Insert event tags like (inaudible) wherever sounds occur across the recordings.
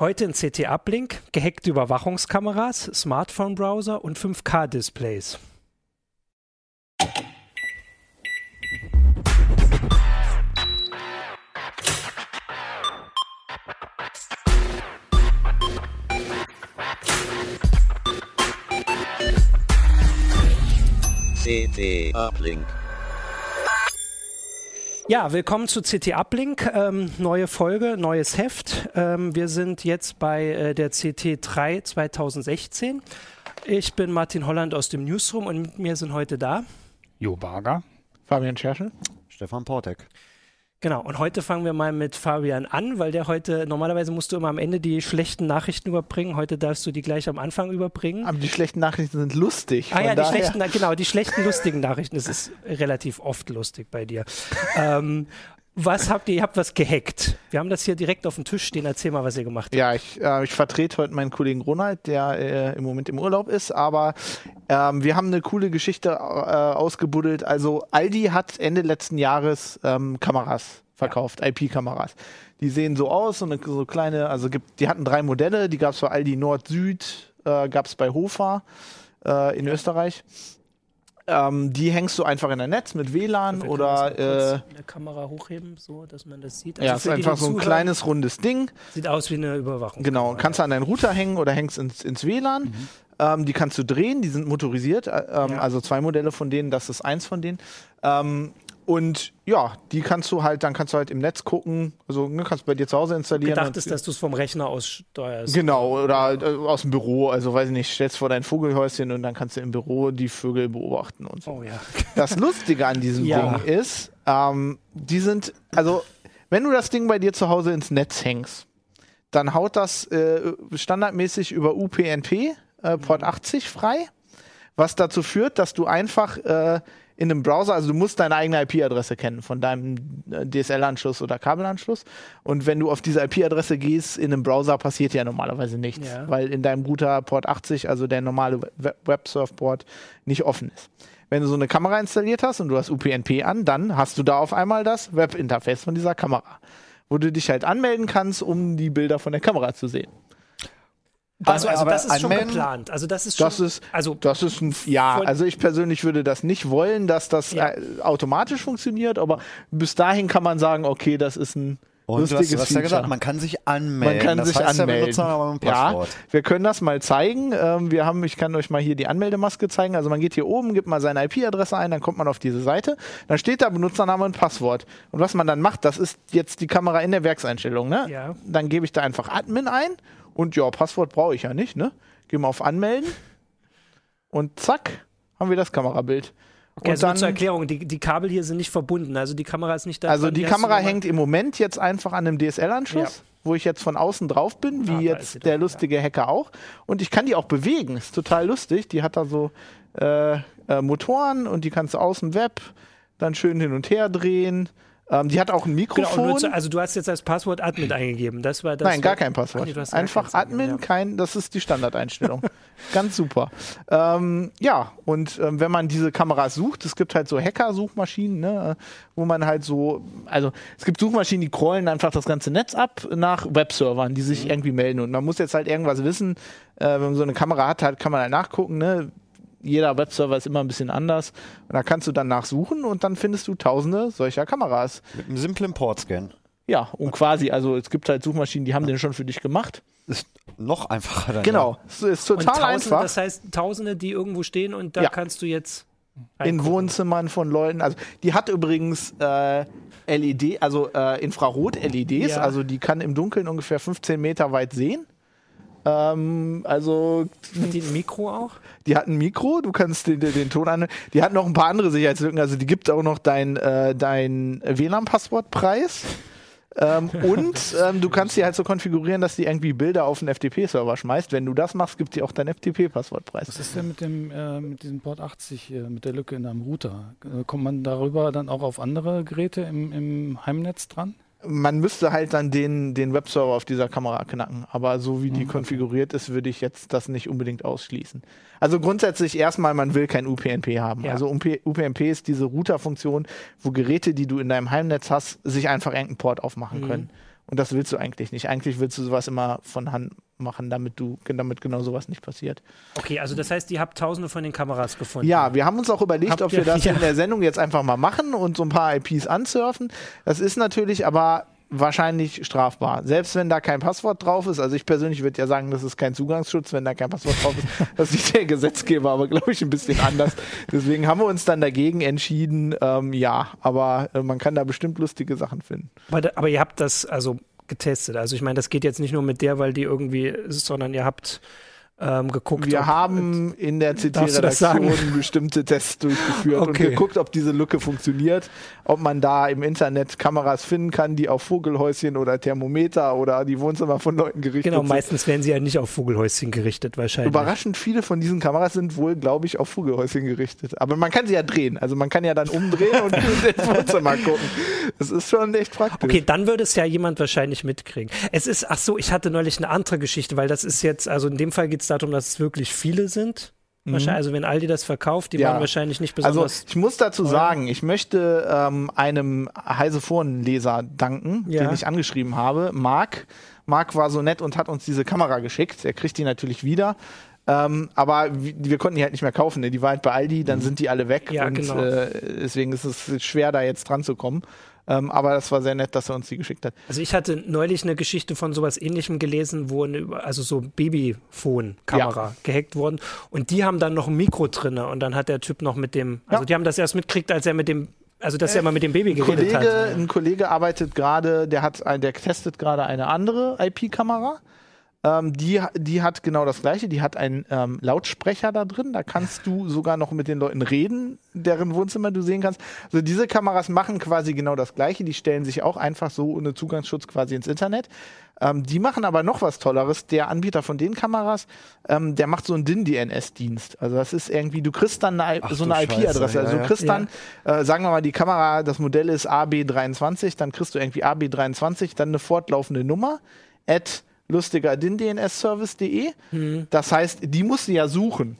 Heute in CT-Uplink, gehackte Überwachungskameras, Smartphone-Browser und 5K-Displays. CT Uplink. Ja, willkommen zu CT Uplink. Ähm, neue Folge, neues Heft. Ähm, wir sind jetzt bei äh, der CT 3 2016. Ich bin Martin Holland aus dem Newsroom und mit mir sind heute da. Jo Barger. Fabian Scherschel. Stefan Portek. Genau, und heute fangen wir mal mit Fabian an, weil der heute, normalerweise musst du immer am Ende die schlechten Nachrichten überbringen, heute darfst du die gleich am Anfang überbringen. Aber die schlechten Nachrichten sind lustig. Ah ja, die schlechten, genau, die schlechten lustigen Nachrichten, das ist relativ oft lustig bei dir. (laughs) ähm, was habt ihr, ihr habt was gehackt. Wir haben das hier direkt auf dem Tisch stehen, erzähl mal, was ihr gemacht habt. Ja, ich, äh, ich vertrete heute meinen Kollegen Ronald, der äh, im Moment im Urlaub ist, aber ähm, wir haben eine coole Geschichte äh, ausgebuddelt. Also Aldi hat Ende letzten Jahres ähm, Kameras verkauft, IP-Kameras. Die sehen so aus, so eine so kleine, also gibt, die hatten drei Modelle, die gab es bei Aldi Nord, Süd, äh, gab es bei Hofa äh, in Österreich. Ähm, die hängst du einfach in ein Netz mit WLAN oder äh, in der Kamera hochheben, so dass man das sieht. ja, Also ist für die, einfach so ein zuhören, kleines rundes Ding. Sieht aus wie eine Überwachung. Genau, kannst du an deinen Router hängen oder hängst ins, ins WLAN. Ähm, die kannst du drehen, die sind motorisiert. Äh, ähm, Ja. Also zwei Modelle von denen, das ist eins von denen. Und ja, die kannst du halt, dann kannst du halt im Netz gucken. Also ne, kannst du bei dir zu Hause installieren. Gedacht und- ist, dass du es vom Rechner aus steuerst. Genau, oder äh, aus dem Büro. Also weiß ich nicht, stellst vor dein Vogelhäuschen und dann kannst du im Büro die Vögel beobachten und so. Oh ja. Das Lustige an diesem (laughs) Ja. Ding ist, ähm, die sind, also wenn du das Ding bei dir zu Hause ins Netz hängst, dann haut das äh, standardmäßig über UPnP äh, Port 80 frei, was dazu führt, dass du einfach äh, in einem Browser, also du musst deine eigene IP-Adresse kennen von deinem äh, DSL-Anschluss oder Kabelanschluss. Und wenn du auf diese IP-Adresse gehst in einem Browser, passiert ja normalerweise nichts, Ja. weil in deinem Router Port 80, also der normale Web- Web-Surf-Port, nicht offen ist. Wenn du so eine Kamera installiert hast und du hast UPnP an, dann hast du da auf einmal das Webinterface von dieser Kamera, wo du dich halt anmelden kannst, um die Bilder von der Kamera zu sehen. Also, also das ist schon anmelden- geplant. Also das ist schon. Das ist, also das ist ein, ja, Von- also ich persönlich würde das nicht wollen, dass das Ja. äh, automatisch funktioniert, aber bis dahin kann man sagen, okay, das ist ein Und du hast, lustiges du hast ja Feature. gesagt, man kann sich anmelden. Man kann das sich heißt anmelden. Ja, wir können das mal zeigen. Ähm, wir haben, ich kann euch mal hier die Anmeldemaske zeigen. Also man geht hier oben, gibt mal seine IP-Adresse ein, dann kommt man auf diese Seite. Dann steht da Benutzername und Passwort. Und was man dann macht, das ist jetzt die Kamera in der Werkseinstellung. Ne? Ja. Dann gebe ich da einfach Admin ein und ja, Passwort brauche ich ja nicht. Ne? Geh mal auf Anmelden und zack, haben wir das Kamerabild. Okay, und also dann, zur Erklärung, die, die Kabel hier sind nicht verbunden. Also die Kamera ist nicht da. also dran, die du Kamera hängt im Moment jetzt einfach an einem DSL-Anschluss, Ja. wo ich jetzt von außen drauf bin, wie Ah, da ist sie jetzt der ja. lustige Hacker auch. Und ich kann die auch bewegen. Ist total lustig. Die hat da so äh, äh, Motoren und die kannst du aus dem Web dann schön hin und her drehen. Ähm, die hat auch ein Genau, Mikrofon. zu, also du hast jetzt als Passwort Admin eingegeben. Das war das. Nein, gar kein Passwort. nee, Einfach Admin, ja. kein, das ist die Standardeinstellung. (laughs) Ganz super. Ähm, ja, und ähm, wenn man diese Kameras sucht, es gibt halt so Hacker-Suchmaschinen, ne, wo man halt so, also es gibt Suchmaschinen, die crawlen einfach das ganze Netz ab nach Webservern, die Mhm. sich irgendwie melden. Und man muss jetzt halt irgendwas wissen, äh, wenn man so eine Kamera hat, halt, kann man halt nachgucken, ne? Jeder Webserver ist immer ein bisschen anders. Und da kannst du dann nachsuchen und dann findest du tausende solcher Kameras. Mit einem simplen Portscan. Ja, und quasi, also es gibt halt Suchmaschinen, die haben den schon für dich gemacht. Ist noch einfacher dann. Genau, es ist Und total Tausende, einfach. das heißt Tausende, die irgendwo stehen und da Ja. kannst du jetzt in. Wohnzimmern von Leuten. Also die hat übrigens äh, LED, also äh, Infrarot-LEDs, Ja. also die kann im Dunkeln ungefähr 15 Meter weit sehen. Ähm, also Hat die ein Mikro auch? die hat ein Mikro, du kannst den, den, den Ton an. Die hat noch ein paar andere Sicherheitslücken. Also die gibt auch noch dein, äh, dein WLAN-Passwortpreis. ähm, (laughs) und ähm, du kannst die halt so konfigurieren, dass die irgendwie Bilder auf einen FTP-Server schmeißt. Wenn du das machst, gibt die auch dein FTP-Passwortpreis. Was ist denn mit dem äh, mit diesem Port 80 hier, mit der Lücke in deinem Router? Äh, kommt man darüber dann auch auf andere Geräte im, im Heimnetz dran? Man müsste halt dann den, den Webserver auf dieser Kamera knacken. Aber so wie die Mhm, okay. konfiguriert ist, würde ich jetzt das nicht unbedingt ausschließen. Also grundsätzlich erstmal, man will kein UPnP haben. Ja. Also UP, UPnP ist diese Router-Funktion, wo Geräte, die du in deinem Heimnetz hast, sich einfach irgendeinen Port aufmachen Mhm. können. Und das willst du eigentlich nicht. Eigentlich willst du sowas immer von Hand machen, damit du, damit genau sowas nicht passiert. Okay, also das heißt, ihr habt tausende von den Kameras gefunden. Ja, wir haben uns auch überlegt, Habt ob wir das ja. in der Sendung jetzt einfach mal machen und so ein paar IPs ansurfen. Das ist natürlich aber wahrscheinlich strafbar. Selbst wenn da kein Passwort drauf ist. Also ich persönlich würde ja sagen, das ist kein Zugangsschutz, wenn da kein Passwort drauf ist. Das sieht der Gesetzgeber aber, glaube ich, ein bisschen anders. Deswegen haben wir uns dann dagegen entschieden, ähm, ja, aber äh, man kann da bestimmt lustige Sachen finden. Aber, aber ihr habt das also getestet. Also ich meine, das geht jetzt nicht nur mit der, weil die irgendwie sondern ihr habt ähm, geguckt. Wir ob- haben in der? CT-Redaktion bestimmte Tests durchgeführt (laughs) und Okay. geguckt, ob diese Lücke funktioniert, ob man da im Internet Kameras finden kann, die auf Vogelhäuschen oder Thermometer oder die Wohnzimmer von Leuten gerichtet Genau, sind. meistens werden sie ja nicht auf Vogelhäuschen gerichtet, wahrscheinlich. Überraschend viele von diesen Kameras sind wohl, glaube ich, auf Vogelhäuschen gerichtet. Aber man kann sie ja drehen. Also man kann ja dann umdrehen und (laughs) (laughs) ins Wohnzimmer gucken. Das ist schon echt praktisch. Okay, dann würde es ja jemand wahrscheinlich mitkriegen. Es ist, ach so, ich hatte neulich eine andere Geschichte, weil das ist jetzt, also in dem Fall geht es darum, dass es wirklich viele sind. Wahrscheinlich, also wenn Aldi das verkauft, die Mhm. Ja. waren wahrscheinlich nicht Also besonders. ich muss dazu sagen, ich möchte ähm, einem heise Forenleser danken, Ja. den ich angeschrieben habe, Marc. Marc war so nett und hat uns diese Kamera geschickt. Er kriegt die natürlich wieder. Ähm, aber wir, konnten die halt nicht mehr kaufen. Ne? Die war halt bei Aldi, dann sind die alle weg. Ja, und genau. äh, deswegen ist es schwer, da jetzt dran zu kommen. Ähm, aber das war sehr nett, dass er uns die geschickt hat. Also ich hatte neulich eine Geschichte von sowas ähnlichem gelesen, wo eine, also so Babyphone-Kamera gehackt worden und die haben dann noch ein Mikro drinne und dann hat der Typ noch mit dem, also Ja. die haben das erst mitgekriegt, als er mit dem, also dass er mal mit dem Baby geredet Kollege, hat. ein Kollege arbeitet gerade, der hat, der testet gerade eine andere IP-Kamera. Ähm, die, die hat genau das gleiche, die hat einen ähm, Lautsprecher da drin, da kannst du sogar noch mit den Leuten reden, deren Wohnzimmer du sehen kannst. Also diese Kameras machen quasi genau das gleiche, die stellen sich auch einfach so ohne Zugangsschutz quasi ins Internet. Ähm, die machen aber noch was Tolleres. Der Anbieter von den Kameras, ähm, der macht so einen DIN-DNS-Dienst. Also das ist irgendwie, du kriegst dann eine, Ach so eine IP-Adresse. ja, Also du kriegst Ja. dann, äh, sagen wir mal, die Kamera, das Modell ist AB23, dann kriegst du irgendwie AB23, dann eine fortlaufende Nummer, at lustiger-DNS-Service.de. Das heißt, die musst du ja suchen.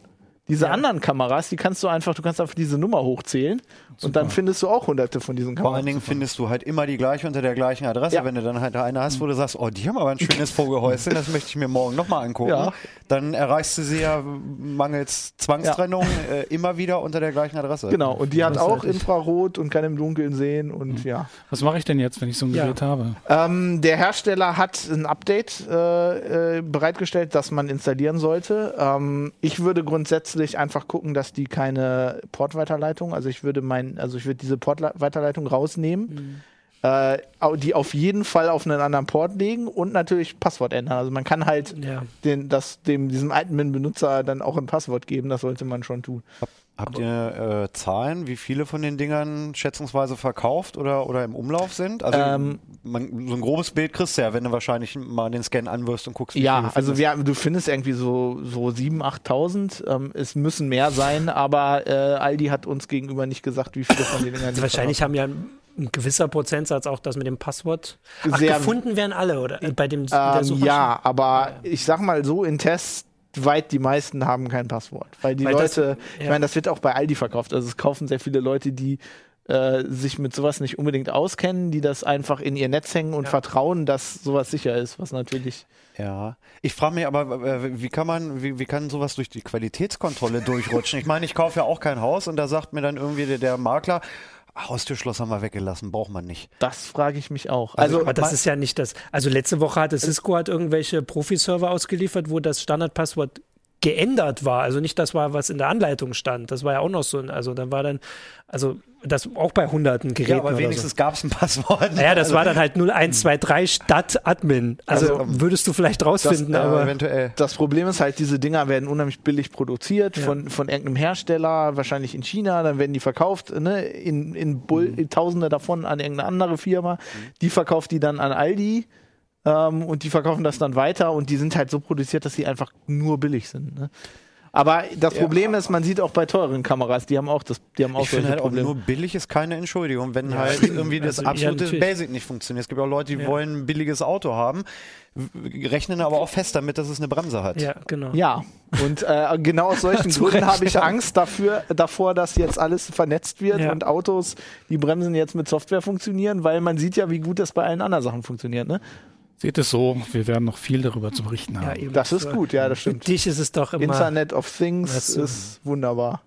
Diese Ja. anderen Kameras, die kannst du einfach, du kannst einfach diese Nummer hochzählen und dann findest du auch hunderte von diesen Vor Kameras. allen Dingen findest du halt immer die gleiche unter der gleichen Adresse. Ja. Wenn du dann halt eine hast, wo du sagst, oh, die haben aber ein (laughs) schönes Vogelhäuschen, das möchte ich mir morgen nochmal angucken. Ja. Dann erreichst du sie ja mangels Zwangstrennung äh, immer wieder unter der gleichen Adresse. Genau, und die hat auch Großartig. Infrarot und kann im Dunkeln sehen und ja. Was mache ich denn jetzt, wenn ich so ein Ja. Gerät habe? Ähm, der Hersteller hat ein Update äh, äh, bereitgestellt, das man installieren sollte. Ähm, ich würde grundsätzlich einfach gucken, dass die keine Portweiterleitung, also ich würde mein, also ich würde diese Portweiterleitung rausnehmen. Äh, au- die auf jeden Fall auf einen anderen Port legen und natürlich Passwort ändern. Also man kann halt Ja. den, das, dem, diesem Admin-Benutzer dann auch ein Passwort geben, das sollte man schon tun. Habt ihr äh, Zahlen, wie viele von den Dingern schätzungsweise verkauft oder, oder im Umlauf sind? Also Ähm, man, so ein grobes Bild kriegst du ja, wenn du wahrscheinlich mal den Scan anwirfst und guckst, wie Ja, viele also findest. wir, du findest irgendwie so, so 7.000, 8.000. Ähm, es müssen mehr sein, aber äh, Aldi hat uns gegenüber nicht gesagt, wie viele von den Dingern Also wahrscheinlich haben ja ein, gewisser Prozentsatz auch das mit dem Passwort. Ach, Sehr- gefunden werden alle, oder? Äh, Bei dem der ähm? Ja, aber ich sag mal so, in Tests weit die meisten haben kein Passwort. Weil die Weil das- Leute, ich ja. meine, das wird auch bei Aldi verkauft. Also es kaufen sehr viele Leute, die äh, sich mit sowas nicht unbedingt auskennen, die das einfach in ihr Netz hängen und Ja. vertrauen, dass sowas sicher ist, was natürlich Ja, ich frage mich aber, wie kann man, wie, wie kann sowas durch die Qualitätskontrolle durchrutschen? Ich meine, ich kaufe ja auch kein Haus und da sagt mir dann irgendwie der, der Makler, Haustürschloss haben wir weggelassen, braucht man nicht. Das frage ich mich auch. Also, Also, Aber das ist ja nicht das. Also letzte Woche hatte Cisco hat irgendwelche Profi-Server ausgeliefert, wo das Standardpasswort geändert war. Also nicht das war, was in der Anleitung stand. Das war ja auch noch so. Also dann war dann, also das auch bei hunderten Geräten. Ja, aber wenigstens so. gab es ein Passwort. Naja, das Also, war dann halt 0123 statt Admin. Also, Also, würdest du vielleicht rausfinden, ja, aber. eventuell. Das Problem ist halt, diese Dinger werden unheimlich billig produziert Ja. von, von irgendeinem Hersteller, wahrscheinlich in China, dann werden die verkauft, ne, in, in, Bull, Mhm. Tausende davon an irgendeine andere Firma. Die verkauft die dann an Aldi ähm, und die verkaufen das dann weiter und die sind halt so produziert, dass sie einfach nur billig sind. Ne? Aber das Problem ist, man sieht auch bei teuren Kameras, die haben auch das, die haben auch Ich solche halt auch Probleme. nur billig ist keine Entschuldigung, wenn Ja, halt irgendwie das Also, ja, absolute natürlich. Basic nicht funktioniert. Es gibt auch Leute, die Ja. wollen ein billiges Auto haben, rechnen aber auch fest damit, dass es eine Bremse hat. Ja, genau. Ja, und äh, genau aus solchen (laughs) Gründen habe ich ja. Angst dafür, davor, dass jetzt alles vernetzt wird Ja. und Autos, die Bremsen jetzt mit Software funktionieren, weil man sieht ja, wie gut das bei allen anderen Sachen funktioniert. Ne? Seht es so, wir werden noch viel darüber zu berichten Ja, haben. eben. Das ist gut, ja, das Für stimmt. dich ist es doch immer. Internet of Things Weißt du. ist wunderbar.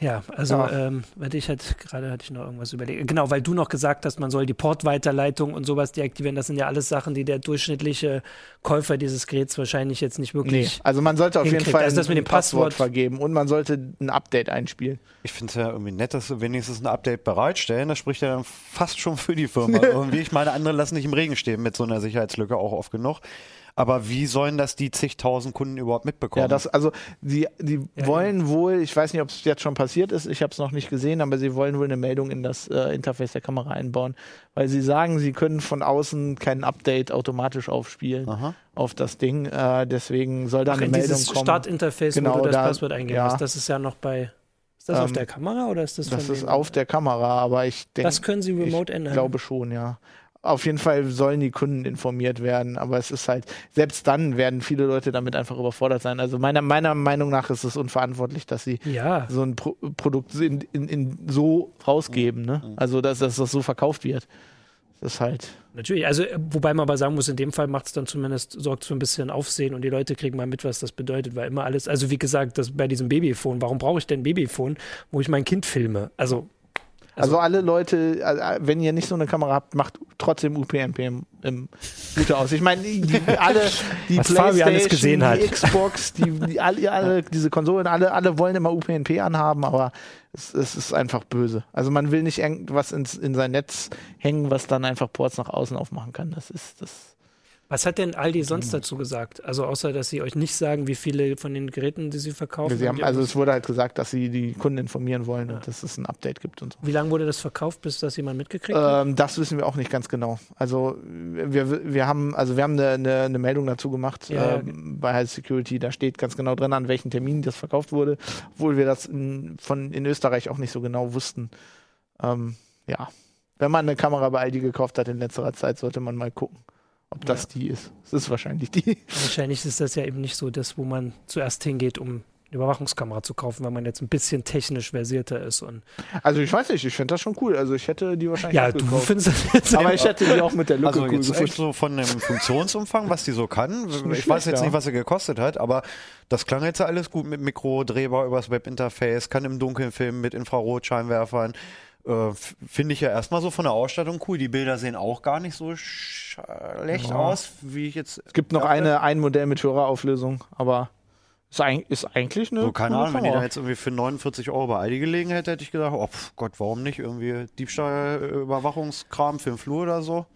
Ja, also, Ja. ähm, warte, ich hatte gerade hatte ich noch irgendwas überlegt. Genau, weil du noch gesagt hast, man soll die Portweiterleitung und sowas deaktivieren. Das sind ja alles Sachen, die der durchschnittliche Käufer dieses Geräts wahrscheinlich jetzt nicht Nee, wirklich. also man sollte auf jeden hinkriegt. Fall Also das mit ein dem Passwort- vergeben und man sollte ein Update einspielen. Ich finde es ja irgendwie nett, dass sie wenigstens ein Update bereitstellen. Das spricht ja dann fast schon für die Firma (laughs) irgendwie. Ich meine, andere lassen nicht im Regen stehen mit so einer Sicherheitslücke auch oft genug. Aber wie sollen das die zigtausend Kunden überhaupt mitbekommen? Ja, das, also die, die Ja, wollen wohl, ich weiß nicht, ob es jetzt schon passiert ist, ich habe es noch nicht gesehen, aber sie wollen wohl eine Meldung in das äh, Interface der Kamera einbauen, weil sie sagen, sie können von außen kein Update automatisch aufspielen Aha. auf das Ding. Äh, deswegen soll da Ach, eine in Meldung dieses kommen. Startinterface, Genau, wo du das da- Passwort eingeben ja. musst. Das ist ja noch bei. Ist das auf Ähm, der Kamera oder ist das das ist auf der Kamera, aber ich denke, Das können sie remote ich ändern. glaube schon, ja. Auf jeden Fall sollen die Kunden informiert werden, aber es ist halt, selbst dann werden viele Leute damit einfach überfordert sein. Also meiner, meiner Meinung nach ist es unverantwortlich, dass sie Ja, so ein Pro Produkt in, in, in so rausgeben, ne? Also dass, dass das so verkauft wird. Das ist halt. natürlich. Also, äh, wobei man aber sagen muss, in dem Fall macht es dann zumindest, sorgt für ein bisschen Aufsehen und die Leute kriegen mal mit, was das bedeutet, weil immer alles, also wie gesagt, das bei diesem Babyphone, warum brauche ich denn ein Babyphone, wo ich mein Kind filme? Also, Also, alle Leute, äh, wenn ihr nicht so eine Kamera habt, macht trotzdem UPnP im, Router aus. Ich meine, die, die, alle, (laughs) die Was Playstation, gesehen hat. die Xbox, die, die alle, alle, diese Konsolen, alle, alle wollen immer UPnP anhaben, aber es, es ist einfach böse. Also man will nicht irgendwas ins, in sein Netz hängen, was dann einfach Ports nach außen aufmachen kann. Das ist das. Was hat denn Aldi sonst dazu gesagt? Also, außer, dass sie euch nicht sagen, wie viele von den Geräten, die sie verkaufen. Sie haben, also es wurde halt gesagt, dass sie die Kunden informieren wollen und dass es ein Update gibt und so. wie lange wurde das verkauft, bis das jemand mitgekriegt hat? Ähm, das wissen wir auch nicht ganz genau. Also wir, wir haben, also wir haben eine, eine, eine Meldung dazu gemacht Ja, ja. ähm, bei Health Security. Da steht ganz genau drin, an welchen Terminen das verkauft wurde, obwohl wir das in, von in Österreich auch nicht so genau wussten. Ähm, ja, wenn man eine Kamera bei Aldi gekauft hat in letzterer Zeit, sollte man mal gucken, ob das die ist. Es ist wahrscheinlich die. Wahrscheinlich ist das ja eben nicht so das, wo man zuerst hingeht, um eine Überwachungskamera zu kaufen, weil man jetzt ein bisschen technisch versierter ist. Und Also ich weiß nicht, ich finde das schon cool. Also ich hätte die wahrscheinlich ja, auch du gekauft. findest das jetzt Aber ich hätte die auch mit der Lücke Also cool jetzt gefunden. so von dem Funktionsumfang, was die so kann. Ich weiß jetzt ja. nicht, was sie gekostet hat, aber das klang jetzt ja alles gut mit Mikro, drehbar übers Webinterface, kann im Dunkeln filmen mit Infrarotscheinwerfern. Äh, Finde ich ja erstmal so von der Ausstattung cool. Die Bilder sehen auch gar nicht so schlecht Ja. aus, wie ich jetzt. Es gibt noch eine, ein Modell mit höherer Auflösung, aber ist, eig ist eigentlich eine. So, keine Ahnung, wenn die da jetzt irgendwie für 49 Euro bei Aldi gelegen hätte, hätte ich gedacht, oh Gott, warum nicht? Irgendwie Diebstahlüberwachungskram für den Flur oder so.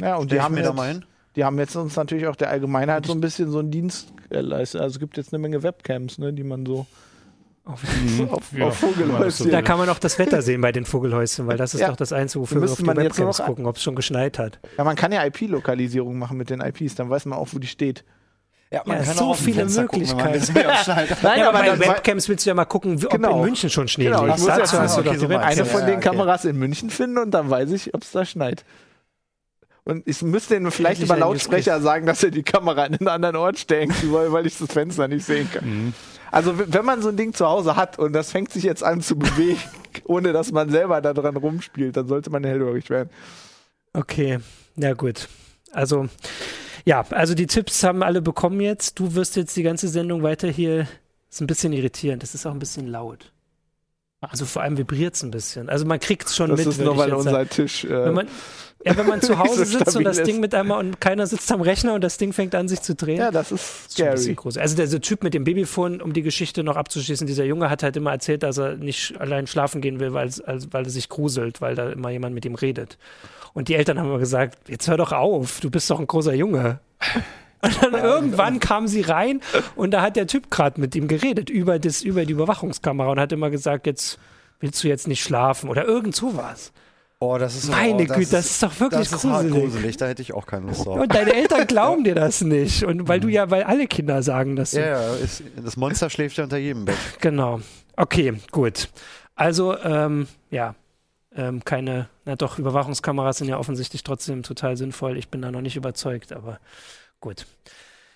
Ja, und Stell die haben, mir da jetzt, mal hin. die haben jetzt uns natürlich auch der Allgemeinheit so ein bisschen so einen Dienst geleistet. Also es gibt jetzt eine Menge Webcams, ne, die man so auf, Ja, auf Vogelhäuschen. Da kann man auch das Wetter sehen bei den Vogelhäuschen, weil das ist Ja. doch das Einzige, wofür wir auf die man jetzt nur Webcams noch- gucken, ob es schon geschneit hat. Ja, man kann ja IP-Lokalisierung machen mit den IPs, dann weiß man auch, wo die steht. Ja, man kann so auch viele gucken, Möglichkeiten. Möglichkeiten. (laughs) Nein, ja, aber bei dann- Webcams willst du ja mal gucken, wie, ob Genau. in München schon Schnee Genau, liegt. ich muss jetzt Dazu hast du okay, doch eine von den okay. Kameras in München finden und dann weiß ich, ob es da schneit. Und ich müsste ihnen vielleicht Endlich über Lautsprecher sagen, dass er die Kamera in einen anderen Ort stellen (laughs) soll, weil ich das Fenster nicht sehen kann. Also w- wenn man so ein Ding zu Hause hat und das fängt sich jetzt an zu bewegen, (laughs) ohne dass man selber da dran rumspielt, dann sollte man hellhörig werden. Okay, ja gut. Also, ja, also die Tipps haben alle bekommen jetzt. Du wirst jetzt die ganze Sendung weiter hier. Ist ein bisschen irritierend. Das ist auch ein bisschen laut. Also vor allem vibriert es ein bisschen. Also man kriegt es schon Das mit. ist würd nur, weil unser sagen. Tisch. Äh, Wenn man, ja, wenn man zu (laughs) Hause so sitzt und das ist. Ding mit einmal und keiner sitzt am Rechner und das Ding fängt an sich zu drehen. ja, das ist ist schon ein bisschen scary. gruselig. Also der, der Typ mit dem Babyphone, um die Geschichte noch abzuschließen, dieser Junge hat halt immer erzählt, dass er nicht allein schlafen gehen will, weil, also, weil er sich gruselt, weil da immer jemand mit ihm redet. Und die Eltern haben immer gesagt, jetzt hör doch auf, du bist doch ein großer Junge. Und dann irgendwann kam sie rein und da hat der Typ gerade mit ihm geredet über, das, über die Überwachungskamera und hat immer gesagt, jetzt willst du jetzt nicht schlafen oder irgend sowas. Oh, das ist Meine oh, Güte, das ist doch wirklich das ist hart gruselig. gruselig. Da hätte ich auch keine Lust drauf. Und deine Eltern (laughs) glauben dir das nicht. Und weil du ja, weil alle Kinder sagen das. Ja, ja, ist, das Monster schläft ja unter jedem Bett. (laughs) Genau. Okay, gut. Also, ähm, ja, ähm, keine, na doch, Überwachungskameras sind ja offensichtlich trotzdem total sinnvoll. Ich bin da noch nicht überzeugt, aber gut.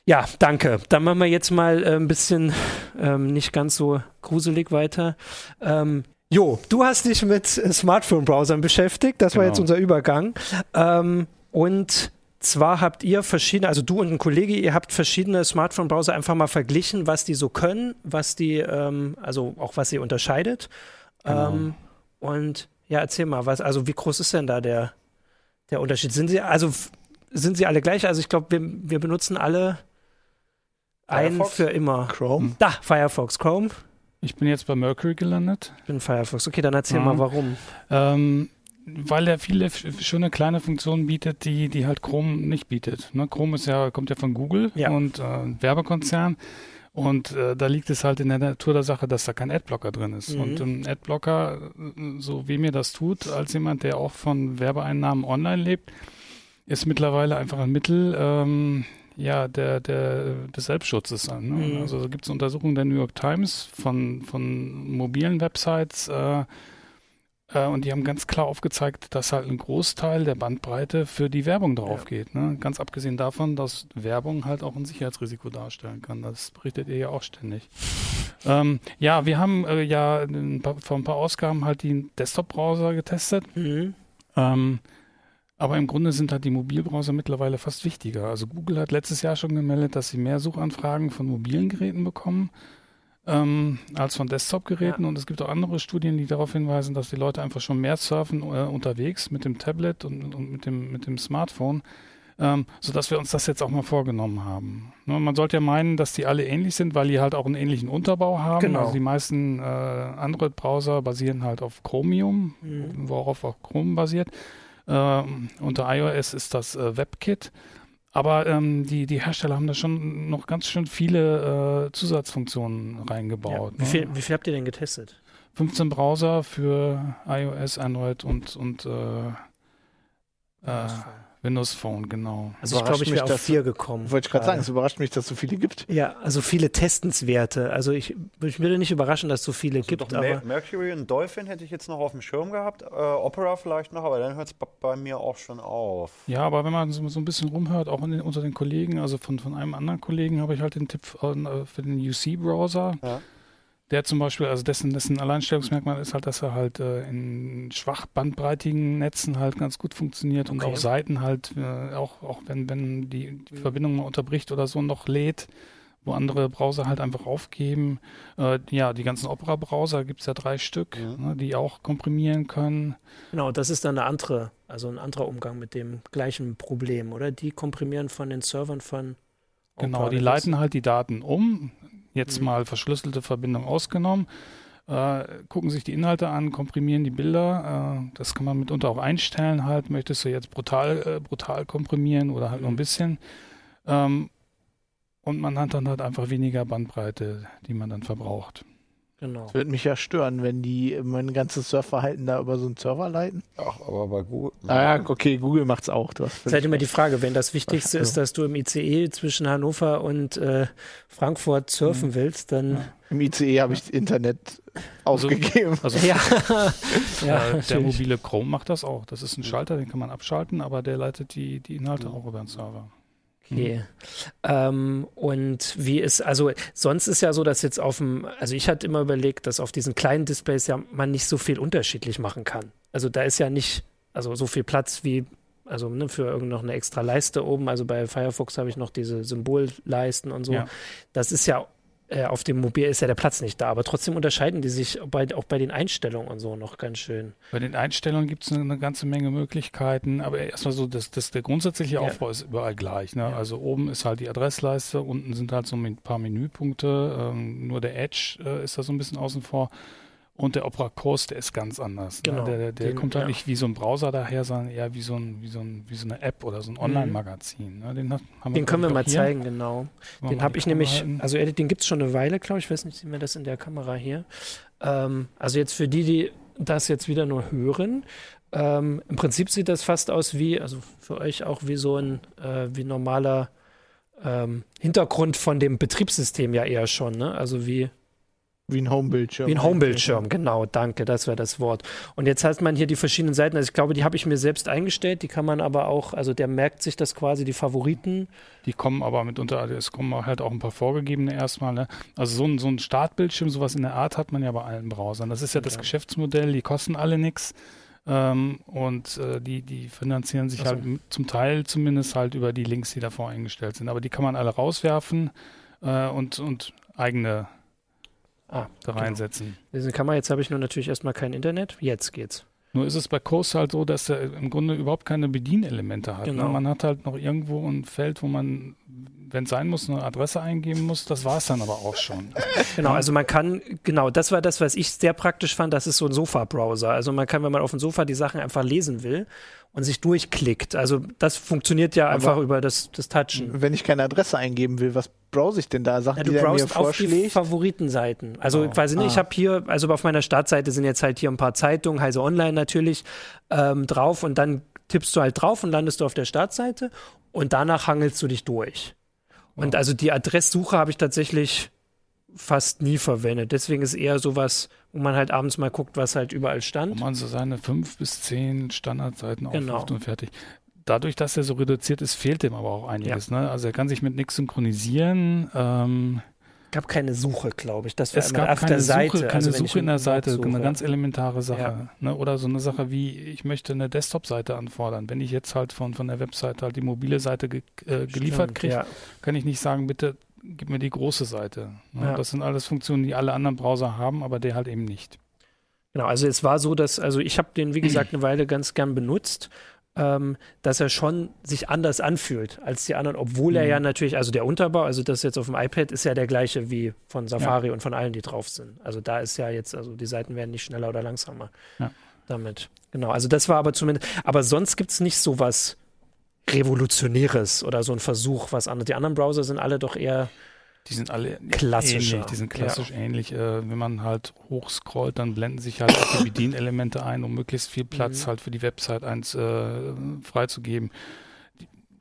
Ja, danke. Dann machen wir jetzt mal äh, ein bisschen ähm, nicht ganz so gruselig weiter. Ähm, jo, du hast dich mit äh, Smartphone-Browsern beschäftigt. Das war Genau. jetzt unser Übergang. Ähm, und zwar habt ihr verschiedene, also du und ein Kollege, ihr habt verschiedene Smartphone-Browser einfach mal verglichen, was die so können, was die, ähm, also auch was sie unterscheidet. Genau. Ähm, und ja, erzähl mal, was, also wie groß ist denn da der, der Unterschied? Sind sie, also sind sie alle gleich? Also ich glaube, wir, wir benutzen alle einen Firefox? für immer. Chrome. Da, Firefox, Chrome. Ich bin jetzt bei Mercury gelandet. Ich bin Firefox. Okay, dann erzähl Mhm. mal, warum. Ähm, weil er viele schöne kleine Funktionen bietet, die, die halt Chrome nicht bietet. Ne? Chrome ist ja, kommt ja von Google Ja. und äh, Werbekonzern. Und äh, da liegt es halt in der Natur der Sache, dass da kein Adblocker drin ist. Mhm. Und ein Adblocker, äh, so wie mir das tut, als jemand, der auch von Werbeeinnahmen online lebt, ist mittlerweile einfach ein Mittel ähm, ja, der, der, des Selbstschutzes. Ne? Mhm. Also da gibt es Untersuchungen der New York Times von, von mobilen Websites, äh, äh, und die haben ganz klar aufgezeigt, dass halt ein Großteil der Bandbreite für die Werbung drauf geht. Ne? Ganz abgesehen davon, dass Werbung halt auch ein Sicherheitsrisiko darstellen kann. Das berichtet ihr ja auch ständig. (laughs) ähm, ja, wir haben äh, ja ein paar, vor ein paar Ausgaben halt die Desktop-Browser getestet. Mhm. Ähm, aber im Grunde sind halt die Mobilbrowser mittlerweile fast wichtiger. Also Google hat letztes Jahr schon gemeldet, dass sie mehr Suchanfragen von mobilen Geräten bekommen ähm, als von Desktop-Geräten. Und es gibt auch andere Studien, die darauf hinweisen, dass die Leute einfach schon mehr surfen äh, unterwegs mit dem Tablet und, und mit, dem, mit dem Smartphone. Ähm, sodass wir uns das jetzt auch mal vorgenommen haben. Ne, man sollte ja meinen, dass die alle ähnlich sind, weil die halt auch einen ähnlichen Unterbau haben. Genau. Also die meisten äh, Android-Browser basieren halt auf Chromium, Mhm. worauf auch Chrome basiert. Ähm, unter iOS ist das äh, WebKit. Aber ähm, die, die Hersteller haben da schon noch ganz schön viele äh, Zusatzfunktionen Ja. reingebaut. Wie, ne? viel, wie viel habt ihr denn getestet? 15 Browser für iOS, Android und, und äh, äh, Windows Phone, genau. Also ich glaube, ich wäre auf dass- vier gekommen. Wollte ich gerade sagen, es überrascht mich, dass es so viele gibt. Ja, also viele Testenswerte. Also ich, ich würde nicht überraschen, dass es so viele gibt, Also Doch, aber Mer Mercury und Dolphin hätte ich jetzt noch auf dem Schirm gehabt. Äh, Opera vielleicht noch, aber dann hört es bei mir auch schon auf. Ja, aber wenn man so, so ein bisschen rumhört, auch in den, unter den Kollegen, also von, von einem anderen Kollegen habe ich halt den Tipp äh, für den UC-Browser. Ja. Der zum Beispiel, also dessen, dessen Alleinstellungsmerkmal ist halt, dass er halt äh, in schwach bandbreitigen Netzen halt ganz gut funktioniert und Okay. auch Seiten halt, äh, auch, auch wenn, wenn die, die Verbindung mal unterbricht oder so, noch lädt, wo andere Browser halt einfach aufgeben. Äh, ja, die ganzen Opera-Browser gibt es ja drei Stück, Mhm. ne, die auch komprimieren können. genau, das ist dann eine andere, also ein anderer Umgang mit dem gleichen Problem, oder? Die komprimieren von den Servern von Genau, die leiten halt die Daten um, jetzt Mhm. mal verschlüsselte Verbindung ausgenommen, äh, gucken sich die Inhalte an, komprimieren die Bilder. Äh, das kann man mitunter auch einstellen halt. Möchtest du jetzt brutal, äh, brutal komprimieren oder halt nur ein Mhm. bisschen. Ähm, und man hat dann halt einfach weniger Bandbreite, die man dann verbraucht. Genau. Das würde mich ja stören, wenn die mein ganzes Surfverhalten da über so einen Server leiten. Ach, aber bei Google. Naja, okay, Google macht's auch. Du hast Es ist halt immer die Frage, wenn das Wichtigste ist, dass du im ICE zwischen Hannover und äh, Frankfurt surfen willst, dann Im ICE habe ich Internet aufgegeben. Also (laughs) (laughs) ja, ja, äh, der mobile Chrome macht das auch. Das ist ein Schalter, den kann man abschalten, aber der leitet die, die Inhalte auch über den Server. Okay. Ähm, und wie ist, also sonst ist ja so, dass jetzt auf dem, also ich hatte immer überlegt, dass auf diesen kleinen Displays ja man nicht so viel unterschiedlich machen kann. Also da ist ja nicht, also so viel Platz wie, also ne, für irgend noch eine extra Leiste oben. Also bei Firefox habe ich noch diese Symbolleisten und so. Ja. Das ist ja äh, auf dem Mobil ist ja der Platz nicht da, aber trotzdem unterscheiden die sich bei, auch bei den Einstellungen und so noch ganz schön. Bei den Einstellungen gibt es eine, eine, ganze Menge Möglichkeiten, aber erstmal so, das, das, der grundsätzliche ja. Aufbau ist überall gleich. Ne? Ja. Also oben ist halt die Adressleiste, unten sind halt so ein paar Menüpunkte, ähm, nur der Edge äh, ist da so ein bisschen außen vor. Und der Opera Kurs, der ist ganz anders. Ne? Genau. Ne? Der, der, der den, kommt halt ja. nicht wie so ein Browser daher, sondern eher wie so, ein, wie so, ein, wie so eine App oder so ein mhm. Online-Magazin. Ne? Den, haben den können wir mal hier. zeigen, genau. Den habe ich nämlich, halten. also den gibt es schon eine Weile, glaube ich. Ich weiß nicht, sehen wir das in der Kamera hier. Ähm, also jetzt für die, die das jetzt wieder nur hören, ähm, im Prinzip sieht das fast aus wie, also für euch auch wie so ein äh, wie normaler ähm, Hintergrund von dem Betriebssystem ja eher schon, ne? Also wie wie ein Homebildschirm. Wie ein Homebildschirm, genau, danke, das wäre das Wort. Und jetzt hat man hier die verschiedenen Seiten, also ich glaube, die habe ich mir selbst eingestellt, die kann man aber auch, also der merkt sich das quasi, die Favoriten. Die kommen aber mitunter, also es kommen halt auch ein paar vorgegebene erstmal. Ne? Also so ein, so ein Startbildschirm, sowas in der Art hat man ja bei allen Browsern. Das ist ja das ja. Geschäftsmodell, die kosten alle nichts. Ähm, und äh, die, die finanzieren sich so. halt zum Teil zumindest halt über die Links, die davor eingestellt sind. Aber die kann man alle rauswerfen äh, und, und eigene ah, da genau. reinsetzen. Diese Kamera, jetzt habe ich nur natürlich erstmal kein Internet. Jetzt geht's. Nur ist es bei Coast halt so, dass er im Grunde überhaupt keine Bedienelemente hat. Ne? Genau. Ne? Man hat halt noch irgendwo ein Feld, wo man, wenn es sein muss, eine Adresse eingeben muss. Das war es dann aber auch schon. (laughs) Genau, also man kann, genau, das war das, was ich sehr praktisch fand. Das ist so ein Sofa-Browser. Also man kann, wenn man auf dem Sofa die Sachen einfach lesen will, und sich durchklickt. Also das funktioniert ja einfach Aber über das, das Touchen. Wenn ich keine Adresse eingeben will, was browse ich denn da? Sagt ja, du die, der mir vorschlägt? auf die Favoritenseiten. Also oh. quasi, ah. ich habe hier, also auf meiner Startseite sind jetzt halt hier ein paar Zeitungen, Heise Online natürlich, ähm, drauf und dann tippst du halt drauf und landest du auf der Startseite und danach hangelst du dich durch. Und also die Adresssuche habe ich tatsächlich fast nie verwendet. Deswegen ist eher sowas, wo man halt abends mal guckt, was halt überall stand. Wo man so seine fünf bis zehn Standardseiten genau. aufruft und fertig. Dadurch, dass er so reduziert ist, fehlt ihm aber auch einiges. Ja. Ne? Also er kann sich mit nichts synchronisieren. Ähm, gab keine Suche, glaube ich. Das war es gab auf keine der Suche, Seite. Keine also Suche in der Seite, eine ganz elementare Sache. Ja. Ne? Oder so eine Sache wie, ich möchte eine Desktop-Seite anfordern. Wenn ich jetzt halt von, von der Webseite halt die mobile Seite ge äh, geliefert kriege, ja. kann ich nicht sagen, bitte gib mir die große Seite. Ne? Ja. Das sind alles Funktionen, die alle anderen Browser haben, aber der halt eben nicht. Genau, also es war so, dass, also ich habe den, wie gesagt, eine Weile ganz gern benutzt, ähm, dass er schon sich anders anfühlt als die anderen, obwohl mhm. er ja natürlich, also der Unterbau, also das jetzt auf dem iPad ist ja der gleiche wie von Safari ja. und von allen, die drauf sind. Also da ist ja jetzt, also die Seiten werden nicht schneller oder langsamer ja. damit. Genau, also das war aber zumindest, aber sonst gibt es nicht so was Revolutionäres oder so ein Versuch, was andere. Die anderen Browser sind alle doch eher die sind alle klassisch. Die sind klassisch ja. ähnlich. Äh, wenn man halt hochscrollt, dann blenden sich halt auch die Bedienelemente ein, um möglichst viel Platz mhm. halt für die Website eins äh, freizugeben.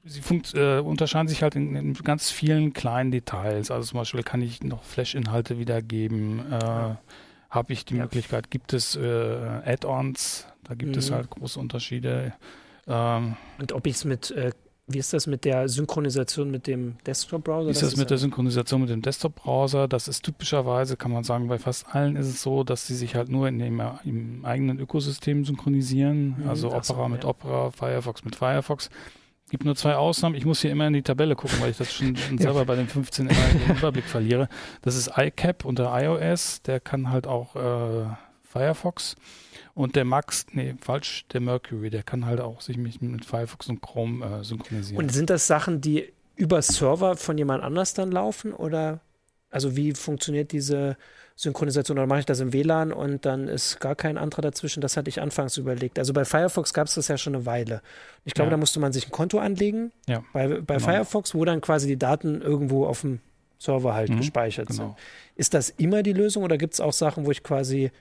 Sie äh, unterscheiden sich halt in, in, ganz vielen kleinen Details. Also zum Beispiel kann ich noch Flash-Inhalte wiedergeben. Äh, Habe ich die ja. Möglichkeit, gibt es äh, Add-ons, da gibt mhm. es halt große Unterschiede. Ähm, und ob ich es mit, äh, wie ist das mit der Synchronisation mit dem Desktop-Browser? Wie ist das, das mit ja der Synchronisation mit dem Desktop-Browser? Das ist typischerweise, kann man sagen, bei fast allen ist es so, dass sie sich halt nur in dem im eigenen Ökosystem synchronisieren. Mhm, also Opera so, mit ja. Opera, Firefox mit Firefox. Gibt nur zwei Ausnahmen. Ich muss hier immer in die Tabelle gucken, weil ich das schon (laughs) selber bei den 15 immer den Überblick verliere. Das ist iCap unter iOS. Der kann halt auch äh, Firefox. Und der Max, nee, falsch, der Mercury, der kann halt auch sich mit, Firefox und Chrome äh, synchronisieren. Und sind das Sachen, die über Server von jemand anders dann laufen? Oder also wie funktioniert diese Synchronisation? Oder mache ich das im WLAN und dann ist gar kein anderer dazwischen? Das hatte ich anfangs überlegt. Also bei Firefox gab es das ja schon eine Weile. Ich glaube, ja. da musste man sich ein Konto anlegen ja, bei, bei genau. Firefox, wo dann quasi die Daten irgendwo auf dem Server halt mhm, gespeichert genau. sind. Ist das immer die Lösung oder gibt es auch Sachen, wo ich quasi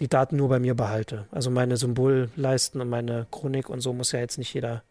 die Daten nur bei mir behalte. Also meine Symbolleisten und meine Chronik und so muss ja jetzt nicht jeder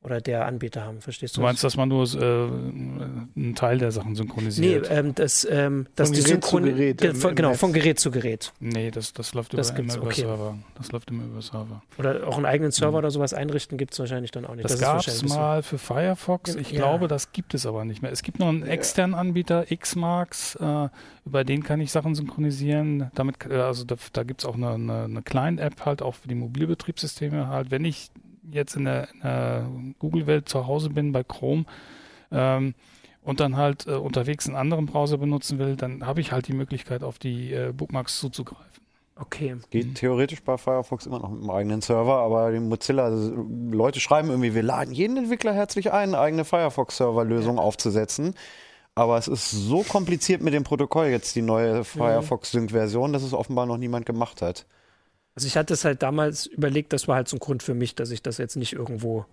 oder der Anbieter haben, verstehst du? Du meinst, dass man nur äh, einen Teil der Sachen synchronisiert? Nee, ähm, das, ähm, das von die Gerät Synchron zu Gerät. Ge von, genau, von Gerät zu Gerät. Nee, das, das läuft das immer, über okay. Server. Das läuft immer über Server. Oder auch einen eigenen Server mhm. oder sowas einrichten gibt es wahrscheinlich dann auch nicht. Das, das gab es mal für Firefox. Ich ja. glaube, das gibt es aber nicht mehr. Es gibt noch einen externen Anbieter, Xmarks, äh, über den kann ich Sachen synchronisieren. Damit, äh, also da, da gibt es auch eine, eine, eine Client-App halt auch für die Mobilbetriebssysteme halt. Wenn ich jetzt in der, der Google-Welt zu Hause bin bei Chrome ähm, und dann halt äh, unterwegs einen anderen Browser benutzen will, dann habe ich halt die Möglichkeit, auf die äh, Bookmarks zuzugreifen. Okay. Geht theoretisch bei Firefox immer noch mit einem eigenen Server, aber die Mozilla, also Leute schreiben irgendwie, wir laden jeden Entwickler herzlich ein, eine eigene Firefox-Server-Lösung aufzusetzen. Aber es ist so kompliziert mit dem Protokoll jetzt, die neue Firefox Sync-Version, dass es offenbar noch niemand gemacht hat. Also ich hatte es halt damals überlegt, das war halt so ein Grund für mich, dass ich das jetzt nicht irgendwo